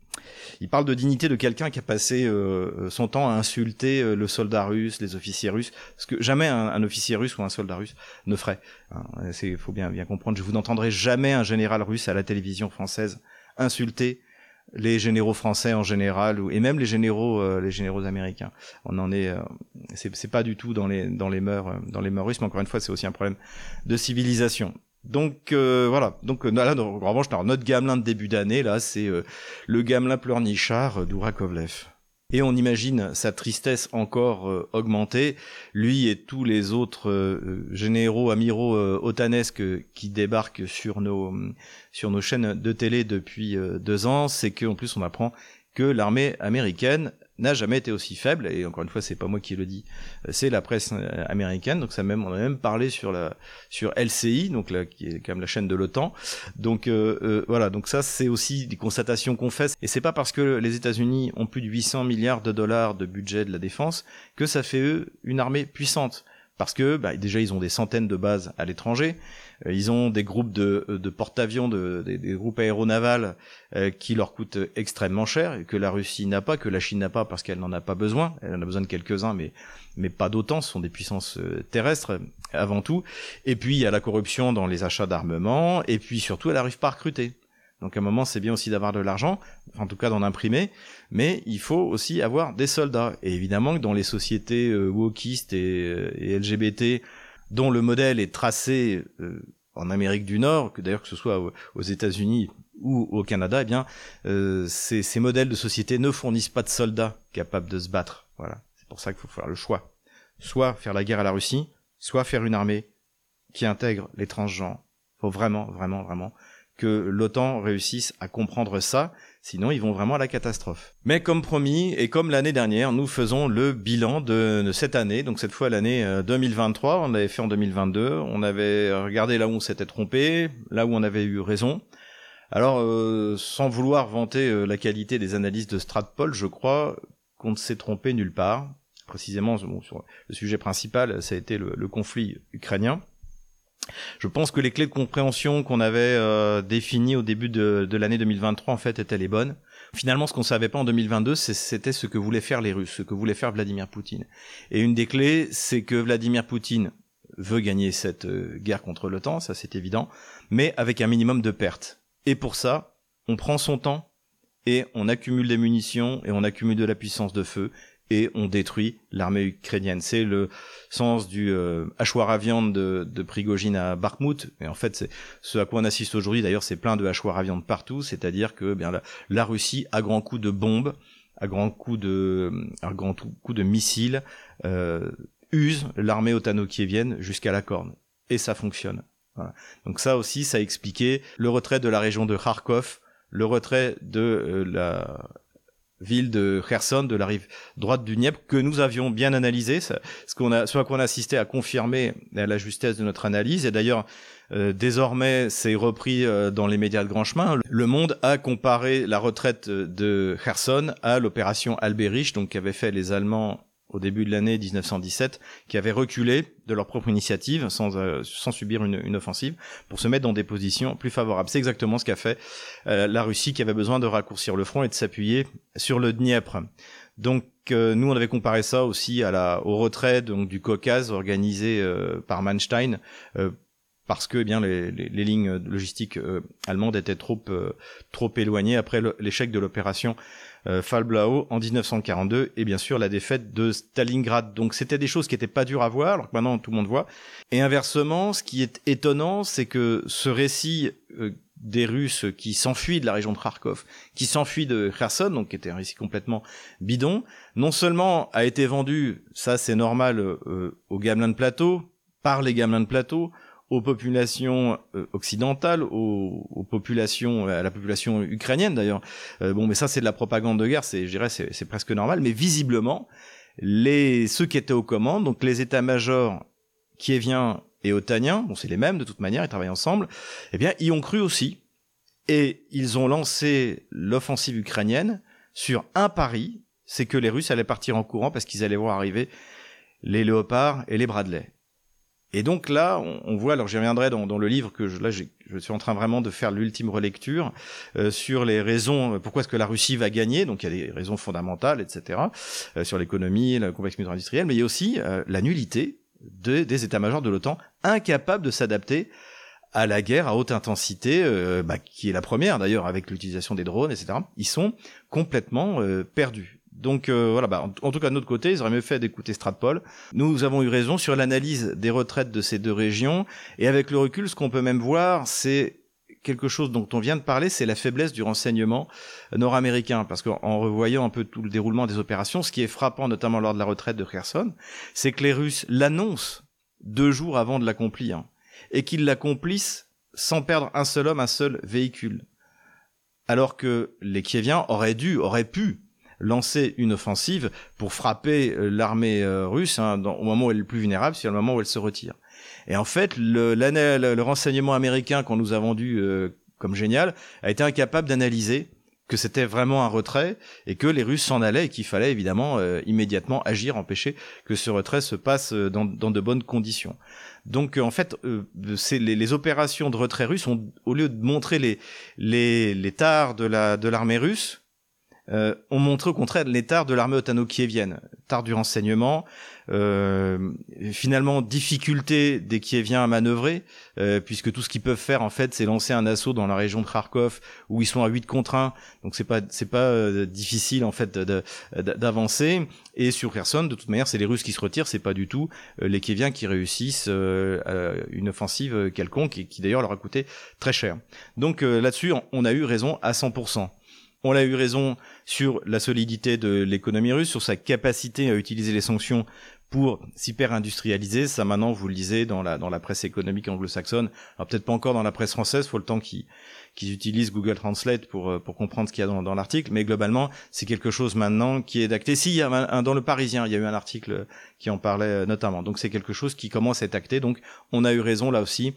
Il parle de dignité de quelqu'un qui a passé euh, son temps à insulter euh, le soldat russe, les officiers russes, ce que jamais un, officier russe ou un soldat russe ne ferait. Hein, Il faut bien, comprendre. Je vous n'entendrai jamais un général russe à la télévision française insulter les généraux français en général et même les généraux euh, américains on en est euh, c'est pas du tout dans les dans mœurs euh, dans les mœurs russes mais encore une fois c'est aussi un problème de civilisation donc euh, voilà. Donc là en revanche notre gamelin de début d'année là c'est le gamelin pleurnichard d'Ourakovlev et on imagine sa tristesse encore euh, augmentée, lui et tous les autres euh, généraux, amiraux euh, otanesques qui débarquent sur nos, sur nos chaînes de télé depuis deux ans, c'est qu'en plus on apprend que l'armée américaine n'a jamais été aussi faible et encore une fois c'est pas moi qui le dis c'est la presse américaine. Donc ça même on a même parlé sur la sur LCI donc là qui est quand même la chaîne de l'OTAN. Donc euh, euh, voilà. Donc ça c'est aussi des constatations qu'on fait. Et c'est pas parce que les États-Unis ont plus de 800 milliards de dollars de budget de la défense que ça fait eux une armée puissante. Parce que bah, déjà ils ont des centaines de bases à l'étranger, euh, ils ont des groupes de, de porte-avions, de, des, des, groupes aéronavals euh, qui leur coûtent extrêmement cher que la Russie n'a pas, que la Chine n'a pas parce qu'elle n'en a pas besoin. Elle en a besoin de quelques-uns, mais mais pas d'autant. Ce sont des puissances euh, terrestres avant tout. Et puis il y a la corruption dans les achats d'armement, et puis surtout elle arrive pas à recruter. Donc à un moment, c'est bien aussi d'avoir de l'argent, en tout cas d'en imprimer, mais il faut aussi avoir des soldats. Et évidemment que dans les sociétés euh, wokistes et, euh, et, LGBT, dont le modèle est tracé euh, en Amérique du Nord, que d'ailleurs que ce soit aux États-Unis ou au Canada, eh bien, euh, ces, modèles de société ne fournissent pas de soldats capables de se battre. Voilà, c'est pour ça qu'il faut faire le choix. Soit faire la guerre à la Russie, soit faire une armée qui intègre les transgenres. Faut vraiment, vraiment, vraiment que l'OTAN réussisse à comprendre ça, sinon ils vont vraiment à la catastrophe. Mais comme promis, et comme l'année dernière, nous faisons le bilan de, cette année, donc cette fois l'année 2023, on l'avait fait en 2022, on avait regardé là où on s'était trompé, là où on avait eu raison. Alors, euh, sans vouloir vanter euh, la qualité des analyses de Stratpol, je crois qu'on ne s'est trompé nulle part. Précisément, le sujet principal, ça a été le conflit ukrainien. Je pense que les clés de compréhension qu'on avait euh, définies au début de, de l'année 2023 en fait étaient les bonnes. Finalement, ce qu'on savait pas en 2022, c'était ce que voulaient faire les Russes, ce que voulait faire Vladimir Poutine. Et une des clés, c'est que Vladimir Poutine veut gagner cette euh, guerre contre l'OTAN, ça c'est évident, mais avec un minimum de pertes. Et pour ça, on prend son temps et on accumule des munitions et on accumule de la puissance de feu et on détruit l'armée ukrainienne. C'est le sens du euh, hachoir à viande de, de Prigogine à Bakhmut. Et en fait, c'est ce à quoi on assiste aujourd'hui. D'ailleurs, c'est plein de hachoirs à viande partout. C'est-à-dire que bien la, la, Russie, à grands coups de bombes, à grands coups de, à grands coups de missiles, euh, use l'armée otano-kievienne jusqu'à la corne. Et ça fonctionne. Donc ça aussi, ça a expliqué le retrait de la région de Kharkov, le retrait de euh, la ville de Kherson, de la rive droite du Dniepr, que nous avions bien analysé, ce qu'on a, ce à quoi on a assisté a confirmé la justesse de notre analyse. Et d'ailleurs, euh, désormais, c'est repris euh, dans les médias de grand chemin. Le Monde a comparé la retraite de Kherson à l'opération Alberich, donc qu'avaient fait les Allemands au début de l'année 1917, qui avaient reculé de leur propre initiative, sans, euh, sans subir une, une, offensive, pour se mettre dans des positions plus favorables. C'est exactement ce qu'a fait euh, la Russie, qui avait besoin de raccourcir le front et de s'appuyer sur le Dniepr. Donc euh, nous, on avait comparé ça aussi à la, au retrait donc, du Caucase organisé euh, par Manstein parce que eh bien les, les, les, lignes logistiques allemandes étaient trop trop éloignées après l'échec de l'opération euh, Fallblau en 1942 et bien sûr la défaite de Stalingrad. Donc c'était des choses qui n'étaient pas dures à voir, alors que maintenant tout le monde voit. Et inversement, ce qui est étonnant, c'est que ce récit euh, des Russes qui s'enfuient de la région de Kharkov, qui s'enfuient de Kherson, donc qui était un récit complètement bidon, non seulement a été vendu, ça c'est normal, euh, aux gamelins de plateau, par les gamelins de plateau, aux populations euh, occidentales, aux, populations, à la population ukrainienne d'ailleurs. Euh, bon, mais ça c'est de la propagande de guerre, c'est, je dirais, c'est, presque normal. Mais visiblement, les ceux qui étaient aux commandes, donc les états-majors kieviens et otaniens, bon c'est les mêmes de toute manière, ils travaillent ensemble, eh bien y ont cru aussi, et ils ont lancé l'offensive ukrainienne sur un pari, c'est que les Russes allaient partir en courant parce qu'ils allaient voir arriver les léopards et les Bradley. Et donc là, on, voit, alors j'y reviendrai dans, le livre que je, là je suis en train vraiment de faire l'ultime relecture euh, sur les raisons, euh, pourquoi est-ce que la Russie va gagner, donc il y a des raisons fondamentales, etc., euh, sur l'économie, le complexe militaire industriel, mais il y a aussi la nullité des états-majors de l'OTAN, incapables de s'adapter à la guerre à haute intensité, bah, qui est la première d'ailleurs avec l'utilisation des drones, etc. Ils sont complètement perdus. Donc euh, voilà, bah, en, tout cas de notre côté, ils auraient mieux fait d'écouter Stratpol. Nous avons eu raison sur l'analyse des retraites de ces deux régions, et avec le recul, ce qu'on peut même voir, c'est quelque chose dont on vient de parler, c'est la faiblesse du renseignement nord-américain. Parce qu'en revoyant un peu tout le déroulement des opérations, ce qui est frappant, notamment lors de la retraite de Kherson, c'est que les Russes l'annoncent deux jours avant de l'accomplir, et qu'ils l'accomplissent sans perdre un seul homme, un seul véhicule. Alors que les Kieviens auraient dû, auraient pu lancer une offensive pour frapper euh, l'armée euh, russe hein, au moment où elle est le plus vulnérable, c'est le moment où elle se retire. Et en fait, le, le renseignement américain qu'on nous a vendu euh, comme génial a été incapable d'analyser que c'était vraiment un retrait et que les Russes s'en allaient et qu'il fallait évidemment immédiatement agir, empêcher que ce retrait se passe dans, dans de bonnes conditions. Donc en fait, c'est les, les, opérations de retrait russe ont, au lieu de montrer les les, les tares de la de l'armée russe, euh, ont montré au contraire l'état de l'armée otano-kievienne, tard du renseignement, euh, finalement difficulté des Kieviens à manœuvrer, euh, puisque tout ce qu'ils peuvent faire en fait, c'est lancer un assaut dans la région de Kharkov où ils sont à 8 contre 1, donc c'est pas c'est pas euh, difficile en fait d'avancer. Et sur Kherson, de toute manière, c'est les Russes qui se retirent, c'est pas du tout euh, les Kieviens qui réussissent une offensive quelconque et qui d'ailleurs leur a coûté très cher. Donc là-dessus, on a eu raison à 100%. On a eu raison sur la solidité de l'économie russe, sur sa capacité à utiliser les sanctions pour s'hyper-industrialiser. Ça, maintenant, vous le lisez dans la, dans la presse économique anglo-saxonne. Alors, peut-être pas encore dans la presse française, faut le temps qu'ils utilisent Google Translate pour, euh, pour comprendre ce qu'il y a dans, dans l'article. Mais globalement, c'est quelque chose maintenant qui est acté. Si, il y a un, dans le Parisien, il y a eu un article qui en parlait euh, notamment. Donc, c'est quelque chose qui commence à être acté. Donc, on a eu raison là aussi,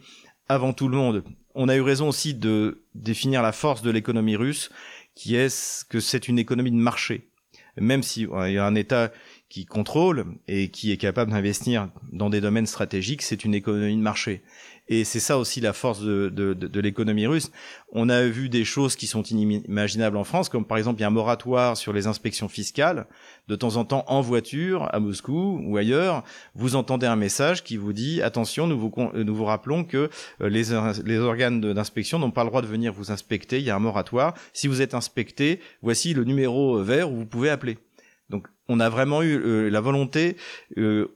avant tout le monde. On a eu raison aussi de définir la force de l'économie russe qui est que c'est une économie de marché? Même si il y a un État qui contrôle et qui est capable d'investir dans des domaines stratégiques, c'est une économie de marché. Et c'est ça aussi la force de, de, de, l'économie russe. On a vu des choses qui sont inimaginables en France, comme par exemple il y a un moratoire sur les inspections fiscales. De temps en temps, en voiture, à Moscou ou ailleurs, vous entendez un message qui vous dit attention, nous vous, nous vous rappelons que euh, les, les organes d'inspection n'ont pas le droit de venir vous inspecter. Il y a un moratoire. Si vous êtes inspecté, voici le numéro vert où vous pouvez appeler. Donc, on a vraiment eu euh, la volonté euh,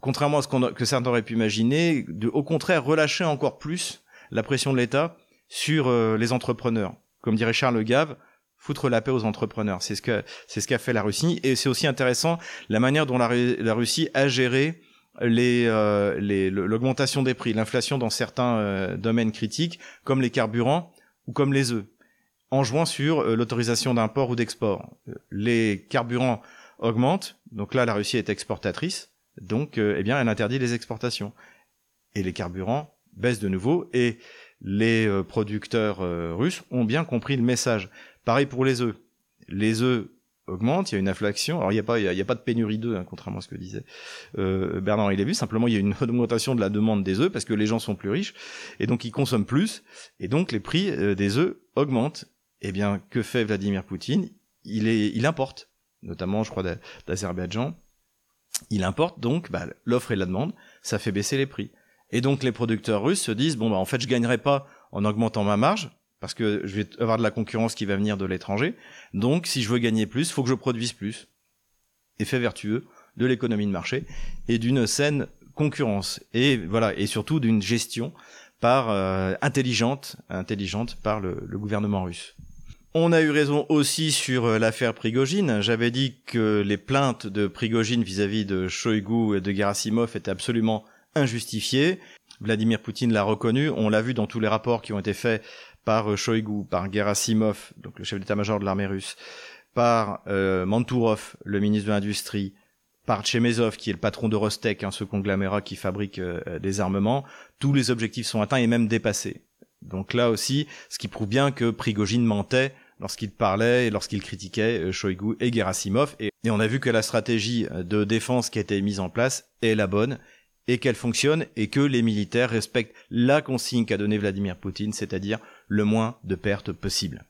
contrairement à ce qu'on que certains auraient pu imaginer, de, au contraire relâcher encore plus la pression de l'État sur euh, les entrepreneurs. Comme dirait Charles Gave, foutre la paix aux entrepreneurs. C'est ce que c'est ce qu'a fait la Russie et c'est aussi intéressant la manière dont la, la Russie a géré les euh, l'augmentation des prix, l'inflation dans certains euh, domaines critiques comme les carburants ou comme les œufs en jouant sur l'autorisation d'import ou d'export. Les carburants augmentent, donc là la Russie est exportatrice donc, euh, eh bien, elle interdit les exportations. Et les carburants baissent de nouveau et les euh, producteurs euh, russes ont bien compris le message. Pareil pour les œufs. Les œufs augmentent, il y a une inflation. Alors il n'y a pas, y a, pas de pénurie d'œufs, hein, contrairement à ce que disait euh, Bernard vu. Simplement, il y a une augmentation de la demande des œufs parce que les gens sont plus riches et donc ils consomment plus et donc les prix des œufs augmentent. Eh bien, que fait Vladimir Poutine? Il est, il importe, notamment, je crois, d'Azerbaïdjan il importe donc bah, l'offre et la demande, ça fait baisser les prix. Et donc les producteurs russes se disent bon bah en fait je gagnerai pas en augmentant ma marge parce que je vais avoir de la concurrence qui va venir de l'étranger. Donc si je veux gagner plus, faut que je produise plus. Effet vertueux de l'économie de marché et d'une saine concurrence et voilà et surtout d'une gestion par euh, intelligente intelligente par le gouvernement russe. On a eu raison aussi sur euh, l'affaire Prigogine. J'avais dit que les plaintes de Prigogine vis-à-vis de Shoigu et de Gerasimov étaient absolument injustifiées. Vladimir Poutine l'a reconnu. On l'a vu dans tous les rapports qui ont été faits par Shoigu, par Gerasimov, donc le chef d'état-major de l'armée russe, par Mantourov, le ministre de l'Industrie, par Chemezov, qui est le patron de Rostec, hein, ce conglomérat qui fabrique des armements. Tous les objectifs sont atteints et même dépassés. Donc là aussi, ce qui prouve bien que Prigogine mentait lorsqu'il parlait et lorsqu'il critiquait euh, Shoigu et Gerasimov. Et, on a vu que la stratégie de défense qui a été mise en place est la bonne et qu'elle fonctionne et que les militaires respectent la consigne qu'a donnée Vladimir Poutine, c'est-à-dire le moins de pertes possible.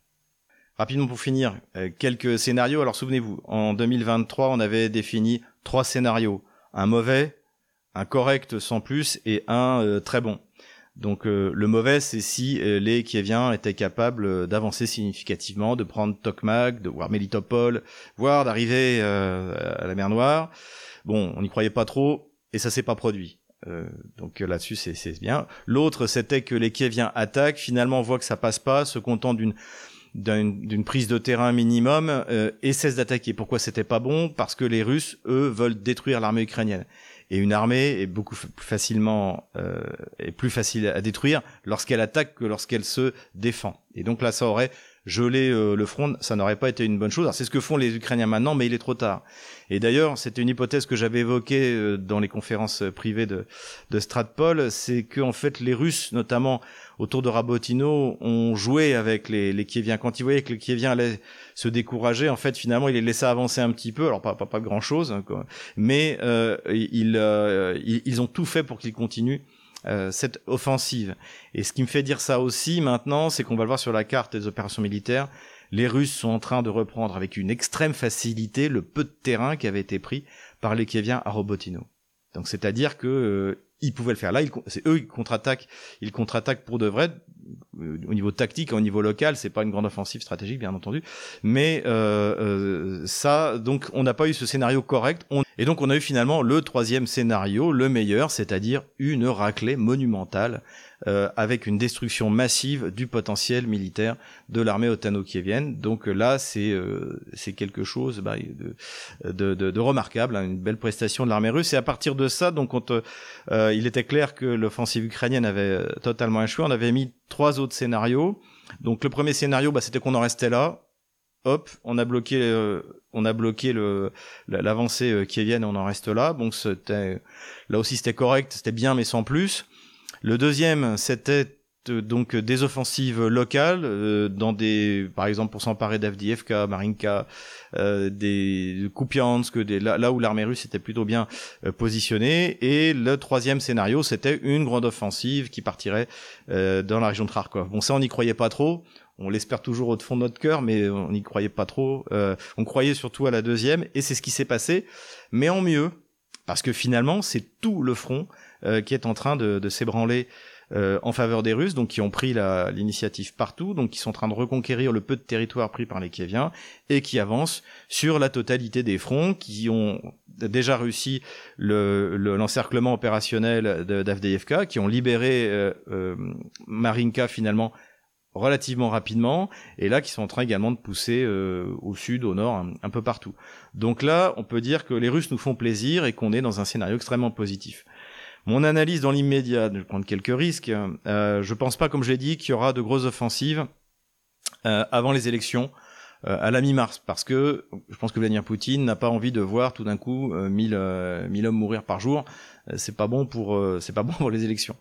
Rapidement pour finir, euh, quelques scénarios. Alors souvenez-vous, en 2023, on avait défini trois scénarios. Un mauvais, un correct sans plus et un euh, très bon. Donc euh, le mauvais, c'est si euh, les Kieviens étaient capables euh, d'avancer significativement, de prendre Tokmak, de voir Melitopol, voire d'arriver à la mer Noire. Bon, on n'y croyait pas trop, et ça s'est pas produit. donc là-dessus, c'est bien. L'autre, c'était que les Kieviens attaquent, finalement voient que ça passe pas, se contentent d'une d'une prise de terrain minimum et cessent d'attaquer. Pourquoi c'était pas bon? Parce que les Russes, eux, veulent détruire l'armée ukrainienne. Et une armée est beaucoup plus facilement euh, est plus facile à détruire lorsqu'elle attaque que lorsqu'elle se défend. Et donc là, ça aurait gelé euh, le front, ça n'aurait pas été une bonne chose. C'est ce que font les Ukrainiens maintenant, mais il est trop tard. Et d'ailleurs, c'était une hypothèse que j'avais évoquée euh, dans les conférences privées de, de Stratpol, c'est que en fait les Russes, notamment autour de Rabotino, ont joué avec les, les Kieviens. Quand ils voyaient que les Kieviens allaient se décourager, en fait, finalement, ils les laissaient avancer un petit peu. Alors pas pas, pas grand chose, hein, mais euh, ils, euh, ils ont tout fait pour qu'ils continuent euh, cette offensive. Et ce qui me fait dire ça aussi maintenant, c'est qu'on va le voir sur la carte des opérations militaires les Russes sont en train de reprendre avec une extrême facilité le peu de terrain qui avait été pris par les Kieviens à Robotino. Donc c'est-à-dire que euh, ils pouvaient le faire. Là, c'est eux qui contre-attaquent. Ils contre-attaquent pour de vrai. Euh, au niveau tactique, au niveau local, c'est pas une grande offensive stratégique, bien entendu. Mais euh, ça, donc, on n'a pas eu ce scénario correct. Et donc, on a eu finalement le troisième scénario, le meilleur, c'est-à-dire une raclée monumentale euh, avec une destruction massive du potentiel militaire de l'armée otano-kievienne. Donc là, c'est euh, c'est quelque chose bah, de, remarquable, hein, une belle prestation de l'armée russe. Et à partir de ça, donc, euh, il était clair que l'offensive ukrainienne avait totalement échoué. On avait mis trois autres scénarios. Donc le premier scénario, bah, c'était qu'on en restait là. On a bloqué, euh, on a bloqué l'avancée euh, kievienne, on en reste là. Donc c'était là aussi c'était correct, c'était bien mais sans plus. Le deuxième, c'était euh, donc des offensives locales dans des par exemple pour s'emparer d'Avdiivka, Marinka, des Kupiansk, là, là où l'armée russe était plutôt bien positionnée et le troisième scénario c'était une grande offensive qui partirait dans la région de Kharkov. Bon ça on n'y croyait pas trop, on l'espère toujours au fond de notre cœur, mais on n'y croyait pas trop. on croyait surtout à la deuxième, et c'est ce qui s'est passé, mais en mieux, parce que finalement, c'est tout le front qui est en train de, s'ébranler euh, en faveur des Russes, donc qui ont pris l'initiative partout, donc qui sont en train de reconquérir le peu de territoire pris par les Kieviens et qui avancent sur la totalité des fronts, qui ont déjà réussi l'encerclement le, opérationnel d'Avdeevka, qui ont libéré euh, euh, Marinka finalement relativement rapidement, et là qui sont en train également de pousser au sud, au nord, un, peu partout. Donc là, on peut dire que les Russes nous font plaisir et qu'on est dans un scénario extrêmement positif. Mon analyse dans l'immédiat, je prendre quelques risques. Euh, je pense pas, comme je l'ai dit, qu'il y aura de grosses offensives euh, avant les élections euh, à la mi-mars, parce que je pense que Vladimir Poutine n'a pas envie de voir tout d'un coup 1000 euh, hommes mourir par jour. c'est pas bon pour c'est pas bon pour les élections.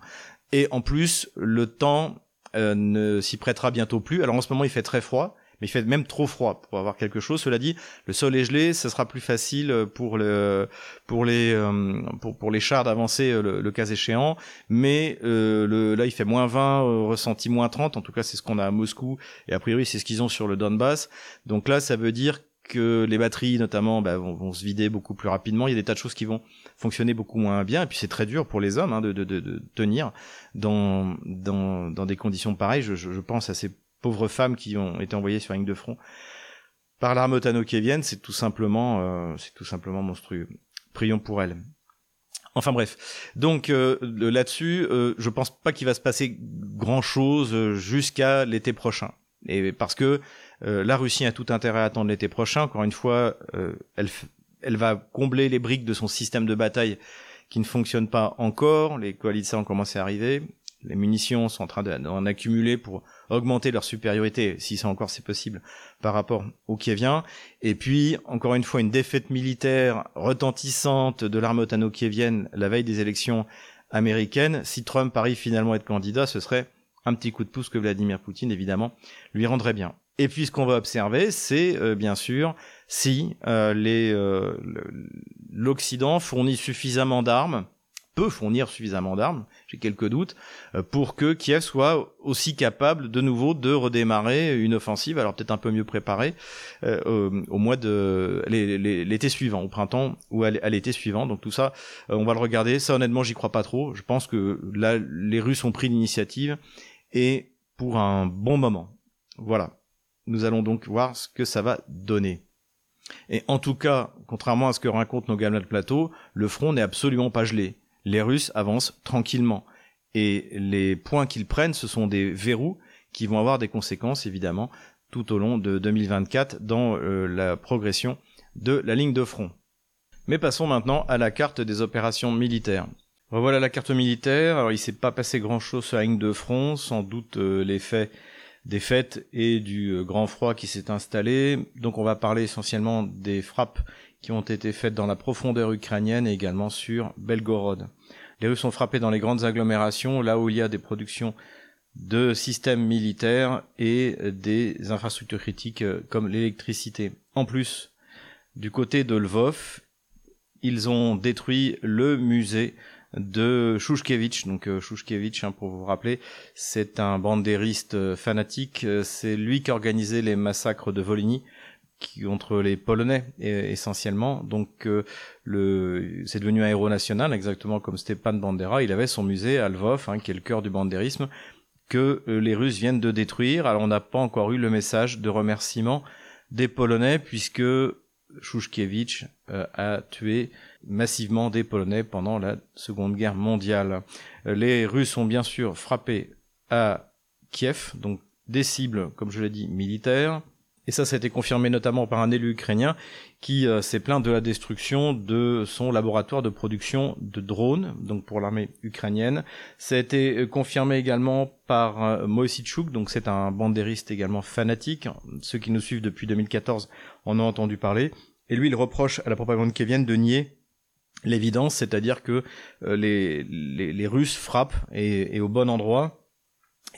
Et en plus, le temps ne s'y prêtera bientôt plus. Alors en ce moment, il fait très froid mais il fait même trop froid pour avoir quelque chose. Cela dit, le sol est gelé, ce sera plus facile pour le pour les euh, pour, les chars d'avancer euh, le, cas échéant. Mais euh, le, là, il fait moins 20, ressenti moins 30. En tout cas, c'est ce qu'on a à Moscou et a priori, c'est ce qu'ils ont sur le Donbass. Donc là, ça veut dire que les batteries notamment bah, vont, vont, se vider beaucoup plus rapidement. Il y a des tas de choses qui vont fonctionner beaucoup moins bien. Et puis c'est très dur pour les hommes hein, de, de, de, tenir dans, dans, dans des conditions pareilles. Je, je, je pense à ces pauvres femmes qui ont été envoyées sur la ligne de front par l'armée otano-kievienne, c'est tout simplement, euh, c'est tout simplement monstrueux. Prions pour elles. Enfin bref, donc euh, là-dessus, euh, je pense pas qu'il va se passer grand-chose jusqu'à l'été prochain. Et parce que la Russie a tout intérêt à attendre l'été prochain. Encore une fois, elle, elle va combler les briques de son système de bataille qui ne fonctionne pas encore. Les coalitions ont commencé à arriver. Les munitions sont en train d'en accumuler pour augmenter leur supériorité, si c'est encore c'est possible, par rapport aux Kieviens. Et puis, encore une fois, une défaite militaire retentissante de l'armée otano-kievienne la veille des élections américaines. Si Trump arrive finalement à être candidat, ce serait un petit coup de pouce que Vladimir Poutine, évidemment, lui rendrait bien. Et puis ce qu'on va observer, c'est euh, bien sûr si euh, euh, l'Occident fournit suffisamment d'armes peut fournir suffisamment d'armes, j'ai quelques doutes, euh, pour que Kiev soit aussi capable de nouveau de redémarrer une offensive, alors peut-être un peu mieux préparée, euh, au, mois de l'été suivant, au printemps ou à l'été suivant. Donc tout ça, euh, on va le regarder. Ça honnêtement, j'y crois pas trop. Je pense que là, les Russes ont pris l'initiative et pour un bon moment. Voilà. Nous allons donc voir ce que ça va donner. Et en tout cas, contrairement à ce que racontent nos gamins de plateau, le front n'est absolument pas gelé les Russes avancent tranquillement. Et les points qu'ils prennent, ce sont des verrous qui vont avoir des conséquences, évidemment, tout au long de 2024 dans euh, la progression de la ligne de front. Mais passons maintenant à la carte des opérations militaires. Revoilà la carte militaire. Alors, il s'est pas passé grand chose sur la ligne de front, sans doute euh, l'effet des fêtes et du euh, grand froid qui s'est installé. Donc, on va parler essentiellement des frappes qui ont été faites dans la profondeur ukrainienne et également sur Belgorod. Les Russes sont frappés dans les grandes agglomérations, là où il y a des productions de systèmes militaires et des infrastructures critiques euh, comme l'électricité. En plus, du côté de Lvov, ils ont détruit le musée de Shushkevich. Donc euh, Shushkevich, hein, pour vous rappeler, c'est un bandériste euh, fanatique. C'est lui qui organisait les massacres de Volhynie qui, contre les Polonais essentiellement. Donc euh, le, c'est devenu un héros national, exactement comme Stepan Bandera. Il avait son musée à Lvov, hein, qui est le cœur du bandérisme, que euh, les Russes viennent de détruire. Alors on n'a pas encore eu le message de remerciement des Polonais, puisque Shushkevich euh, a tué massivement des Polonais pendant la Seconde Guerre mondiale. Les Russes ont bien sûr frappé à Kiev, donc des cibles, comme je l'ai dit, militaires, et ça, ça a été confirmé notamment par un élu ukrainien qui euh, s'est plaint de la destruction de son laboratoire de production de drones, donc pour l'armée ukrainienne. Ça a été euh, confirmé également par euh, donc c'est un bandériste également fanatique. Ceux qui nous suivent depuis 2014 en ont entendu parler. Et lui, il reproche à la propagande kévienne de nier l'évidence, c'est-à-dire que euh, les, Russes frappent et au bon endroit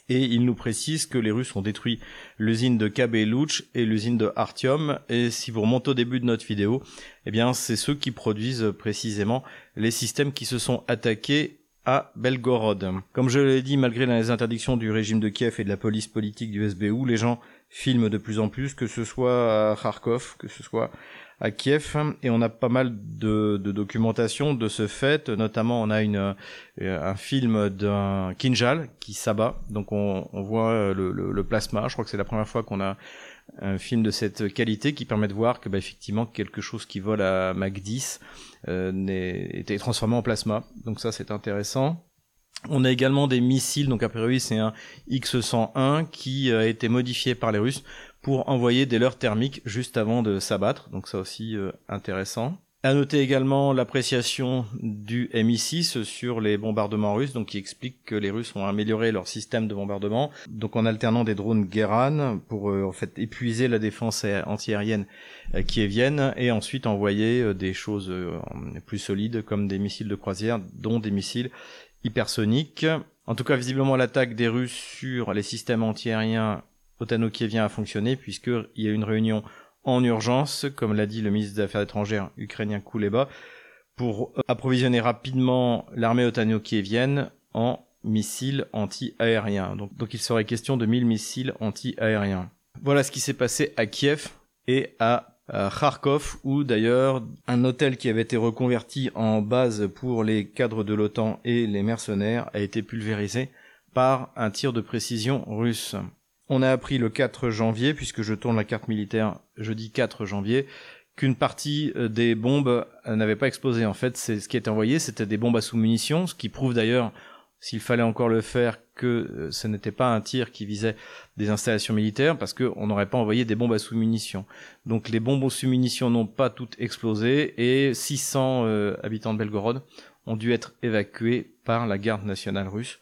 et il nous précise que les Russes ont détruit l'usine de Kabelouch et l'usine de Artyom. Et si vous remontez au début de notre vidéo, eh bien, c'est ceux qui produisent précisément les systèmes qui se sont attaqués à Belgorod. Comme je l'ai dit, malgré les interdictions du régime de Kiev et de la police politique du SBU, les gens filment de plus en plus, que ce soit à Kharkov, que ce soit à Kiev et on a pas mal de, de documentation de ce fait. Notamment, on a une, euh, un film d'un Kinjal qui s'abat. Donc, on, on voit le, le, le, plasma. Je crois que c'est la première fois qu'on a un film de cette qualité qui permet de voir que, bah, effectivement, quelque chose qui vole à Mach 10 euh, était transformé en plasma. Donc, ça, c'est intéressant. On a également des missiles, donc a priori c'est un X-101 qui a été modifié par les Russes pour envoyer des leurres thermiques juste avant de s'abattre, donc ça aussi euh, intéressant. À noter également l'appréciation du Mi-6 sur les bombardements russes, donc qui explique que les Russes ont amélioré leur système de bombardement, donc en alternant des drones Guéran pour euh, en fait épuiser la défense antiaérienne euh, qui est vienne et ensuite envoyer des choses plus solides comme des missiles de croisière, dont des missiles hypersoniques. En tout cas, visiblement, l'attaque des Russes sur les systèmes antiaériens otano-kievien a fonctionné puisqu'il y a eu une réunion en urgence, comme l'a dit le ministre des Affaires étrangères ukrainien Kouleba, pour approvisionner rapidement l'armée otano-kievienne en missiles anti-aériens. Donc, donc il serait question de 1000 missiles anti-aériens. Voilà ce qui s'est passé à Kiev et à Kharkov, où d'ailleurs un hôtel qui avait été reconverti en base pour les cadres de l'OTAN et les mercenaires a été pulvérisé par un tir de précision russe. On a appris le 4 janvier, puisque je tourne la carte militaire jeudi 4 janvier, qu'une partie euh, des bombes euh, n'avait pas explosé. En fait, c'est ce qui était envoyé, c'était des bombes à sous-munitions, ce qui prouve d'ailleurs, s'il fallait encore le faire, que euh, ce n'était pas un tir qui visait des installations militaires parce qu'on n'aurait pas envoyé des bombes à sous-munitions. Donc les bombes aux sous-munitions n'ont pas toutes explosé et 600 euh, habitants de Belgorod ont dû être évacués par la garde nationale russe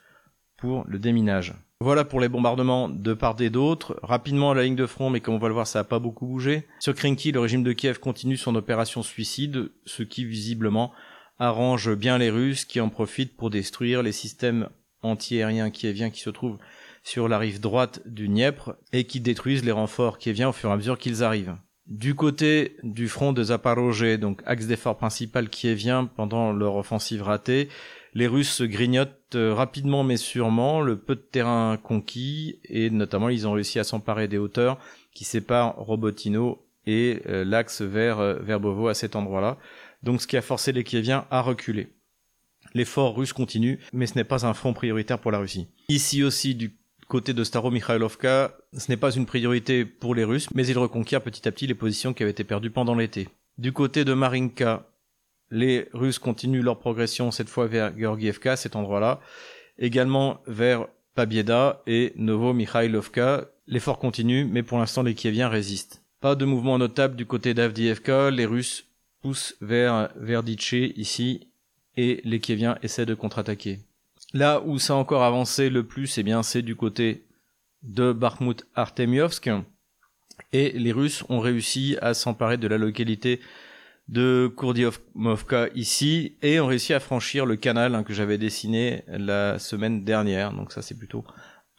pour le déminage. Voilà pour les bombardements de part et d'autre. Rapidement la ligne de front, mais comme on va le voir, ça n'a pas beaucoup bougé. Sur Krinky, le régime de Kiev continue son opération suicide, ce qui visiblement arrange bien les Russes qui en profitent pour détruire les systèmes antiaériens kieviens qui se trouvent sur la rive droite du Dniepr et qui détruisent les renforts kieviens au fur et à mesure qu'ils arrivent. Du côté du front de Zaporozhye, donc axe d'effort principal kievien pendant leur offensive ratée, les Russes grignotent euh, rapidement mais sûrement le peu de terrain conquis et notamment ils ont réussi à s'emparer des hauteurs qui séparent Robotino et euh, l'axe vers euh, Verbovo à cet endroit-là. Donc ce qui a forcé les Kieviens à reculer. L'effort russe continue, mais ce n'est pas un front prioritaire pour la Russie. Ici aussi, du côté de Staro-Mikhailovka, ce n'est pas une priorité pour les Russes, mais ils reconquièrent petit à petit les positions qui avaient été perdues pendant l'été. Du côté de Marinka, les Russes continuent leur progression, cette fois vers Georgievka, cet endroit-là, également vers Pabieda et Novo-Mikhailovka. L'effort continue, mais pour l'instant les Kieviens résistent. Pas de mouvement notable du côté d'Avdiivka, les Russes poussent vers Verdice ici, et les Kieviens essaient de contre-attaquer. Là où ça a encore avancé le plus, eh bien, c'est du côté de Bakhmut Artemiovsk, et les Russes ont réussi à s'emparer de la localité de Kurdiovka ici et ont réussi à franchir le canal hein, que j'avais dessiné la semaine dernière. Donc ça c'est plutôt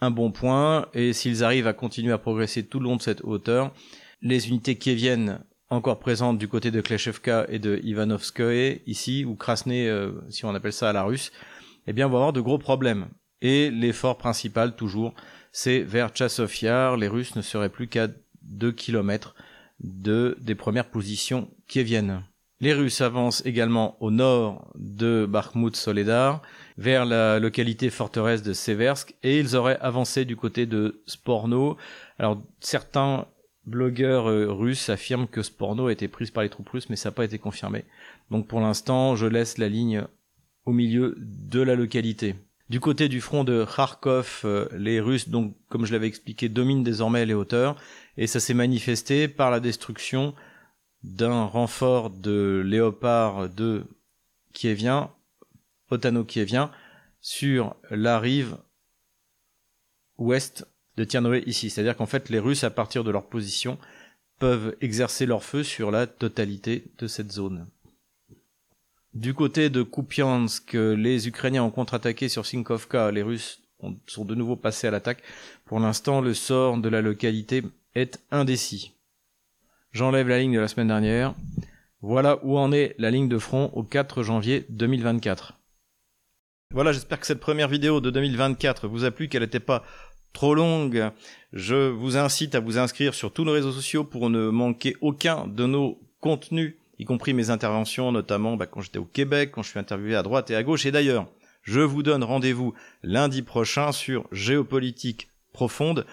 un bon point. Et s'ils arrivent à continuer à progresser tout le long de cette hauteur, les unités qui viennent encore présentes du côté de Kleshevka et de Ivanovskoye ici, ou Krasny euh, si on appelle ça à la russe, eh bien on va avoir de gros problèmes. Et l'effort principal toujours, c'est vers Chasov Les Russes ne seraient plus qu'à 2 kilomètres de, des premières positions qui viennent. Les Russes avancent également au nord de Bakhmut Soledar, vers la localité forteresse de Seversk, et ils auraient avancé du côté de Sporno. Alors, certains blogueurs euh, russes affirment que Sporno a été prise par les troupes russes, mais ça n'a pas été confirmé. Donc, pour l'instant, je laisse la ligne au milieu de la localité. Du côté du front de Kharkov, euh, les Russes, donc, comme je l'avais expliqué, dominent désormais les hauteurs, et ça s'est manifesté par la destruction d'un renfort de Léopard 2 kievien, otano-kievien, sur la rive ouest de Tiernoé ici. C'est-à-dire qu'en fait, les Russes, à partir de leur position, peuvent exercer leur feu sur la totalité de cette zone. Du côté de Kupiansk, les Ukrainiens ont contre-attaqué sur Sinkovka. Les Russes sont de nouveau passés à l'attaque. Pour l'instant, le sort de la localité est indécis. J'enlève la ligne de la semaine dernière. Voilà où en est la ligne de front au 4 janvier 2024. Voilà, j'espère que cette première vidéo de 2024 vous a plu, qu'elle n'était pas trop longue. Je vous incite à vous inscrire sur tous nos réseaux sociaux pour ne manquer aucun de nos contenus y compris mes interventions, notamment bah, quand j'étais au Québec, quand je suis interviewé à droite et à gauche. Et d'ailleurs, je vous donne rendez-vous lundi prochain sur Géopolitique Profonde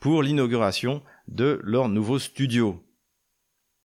pour l'inauguration de leur nouveau studio.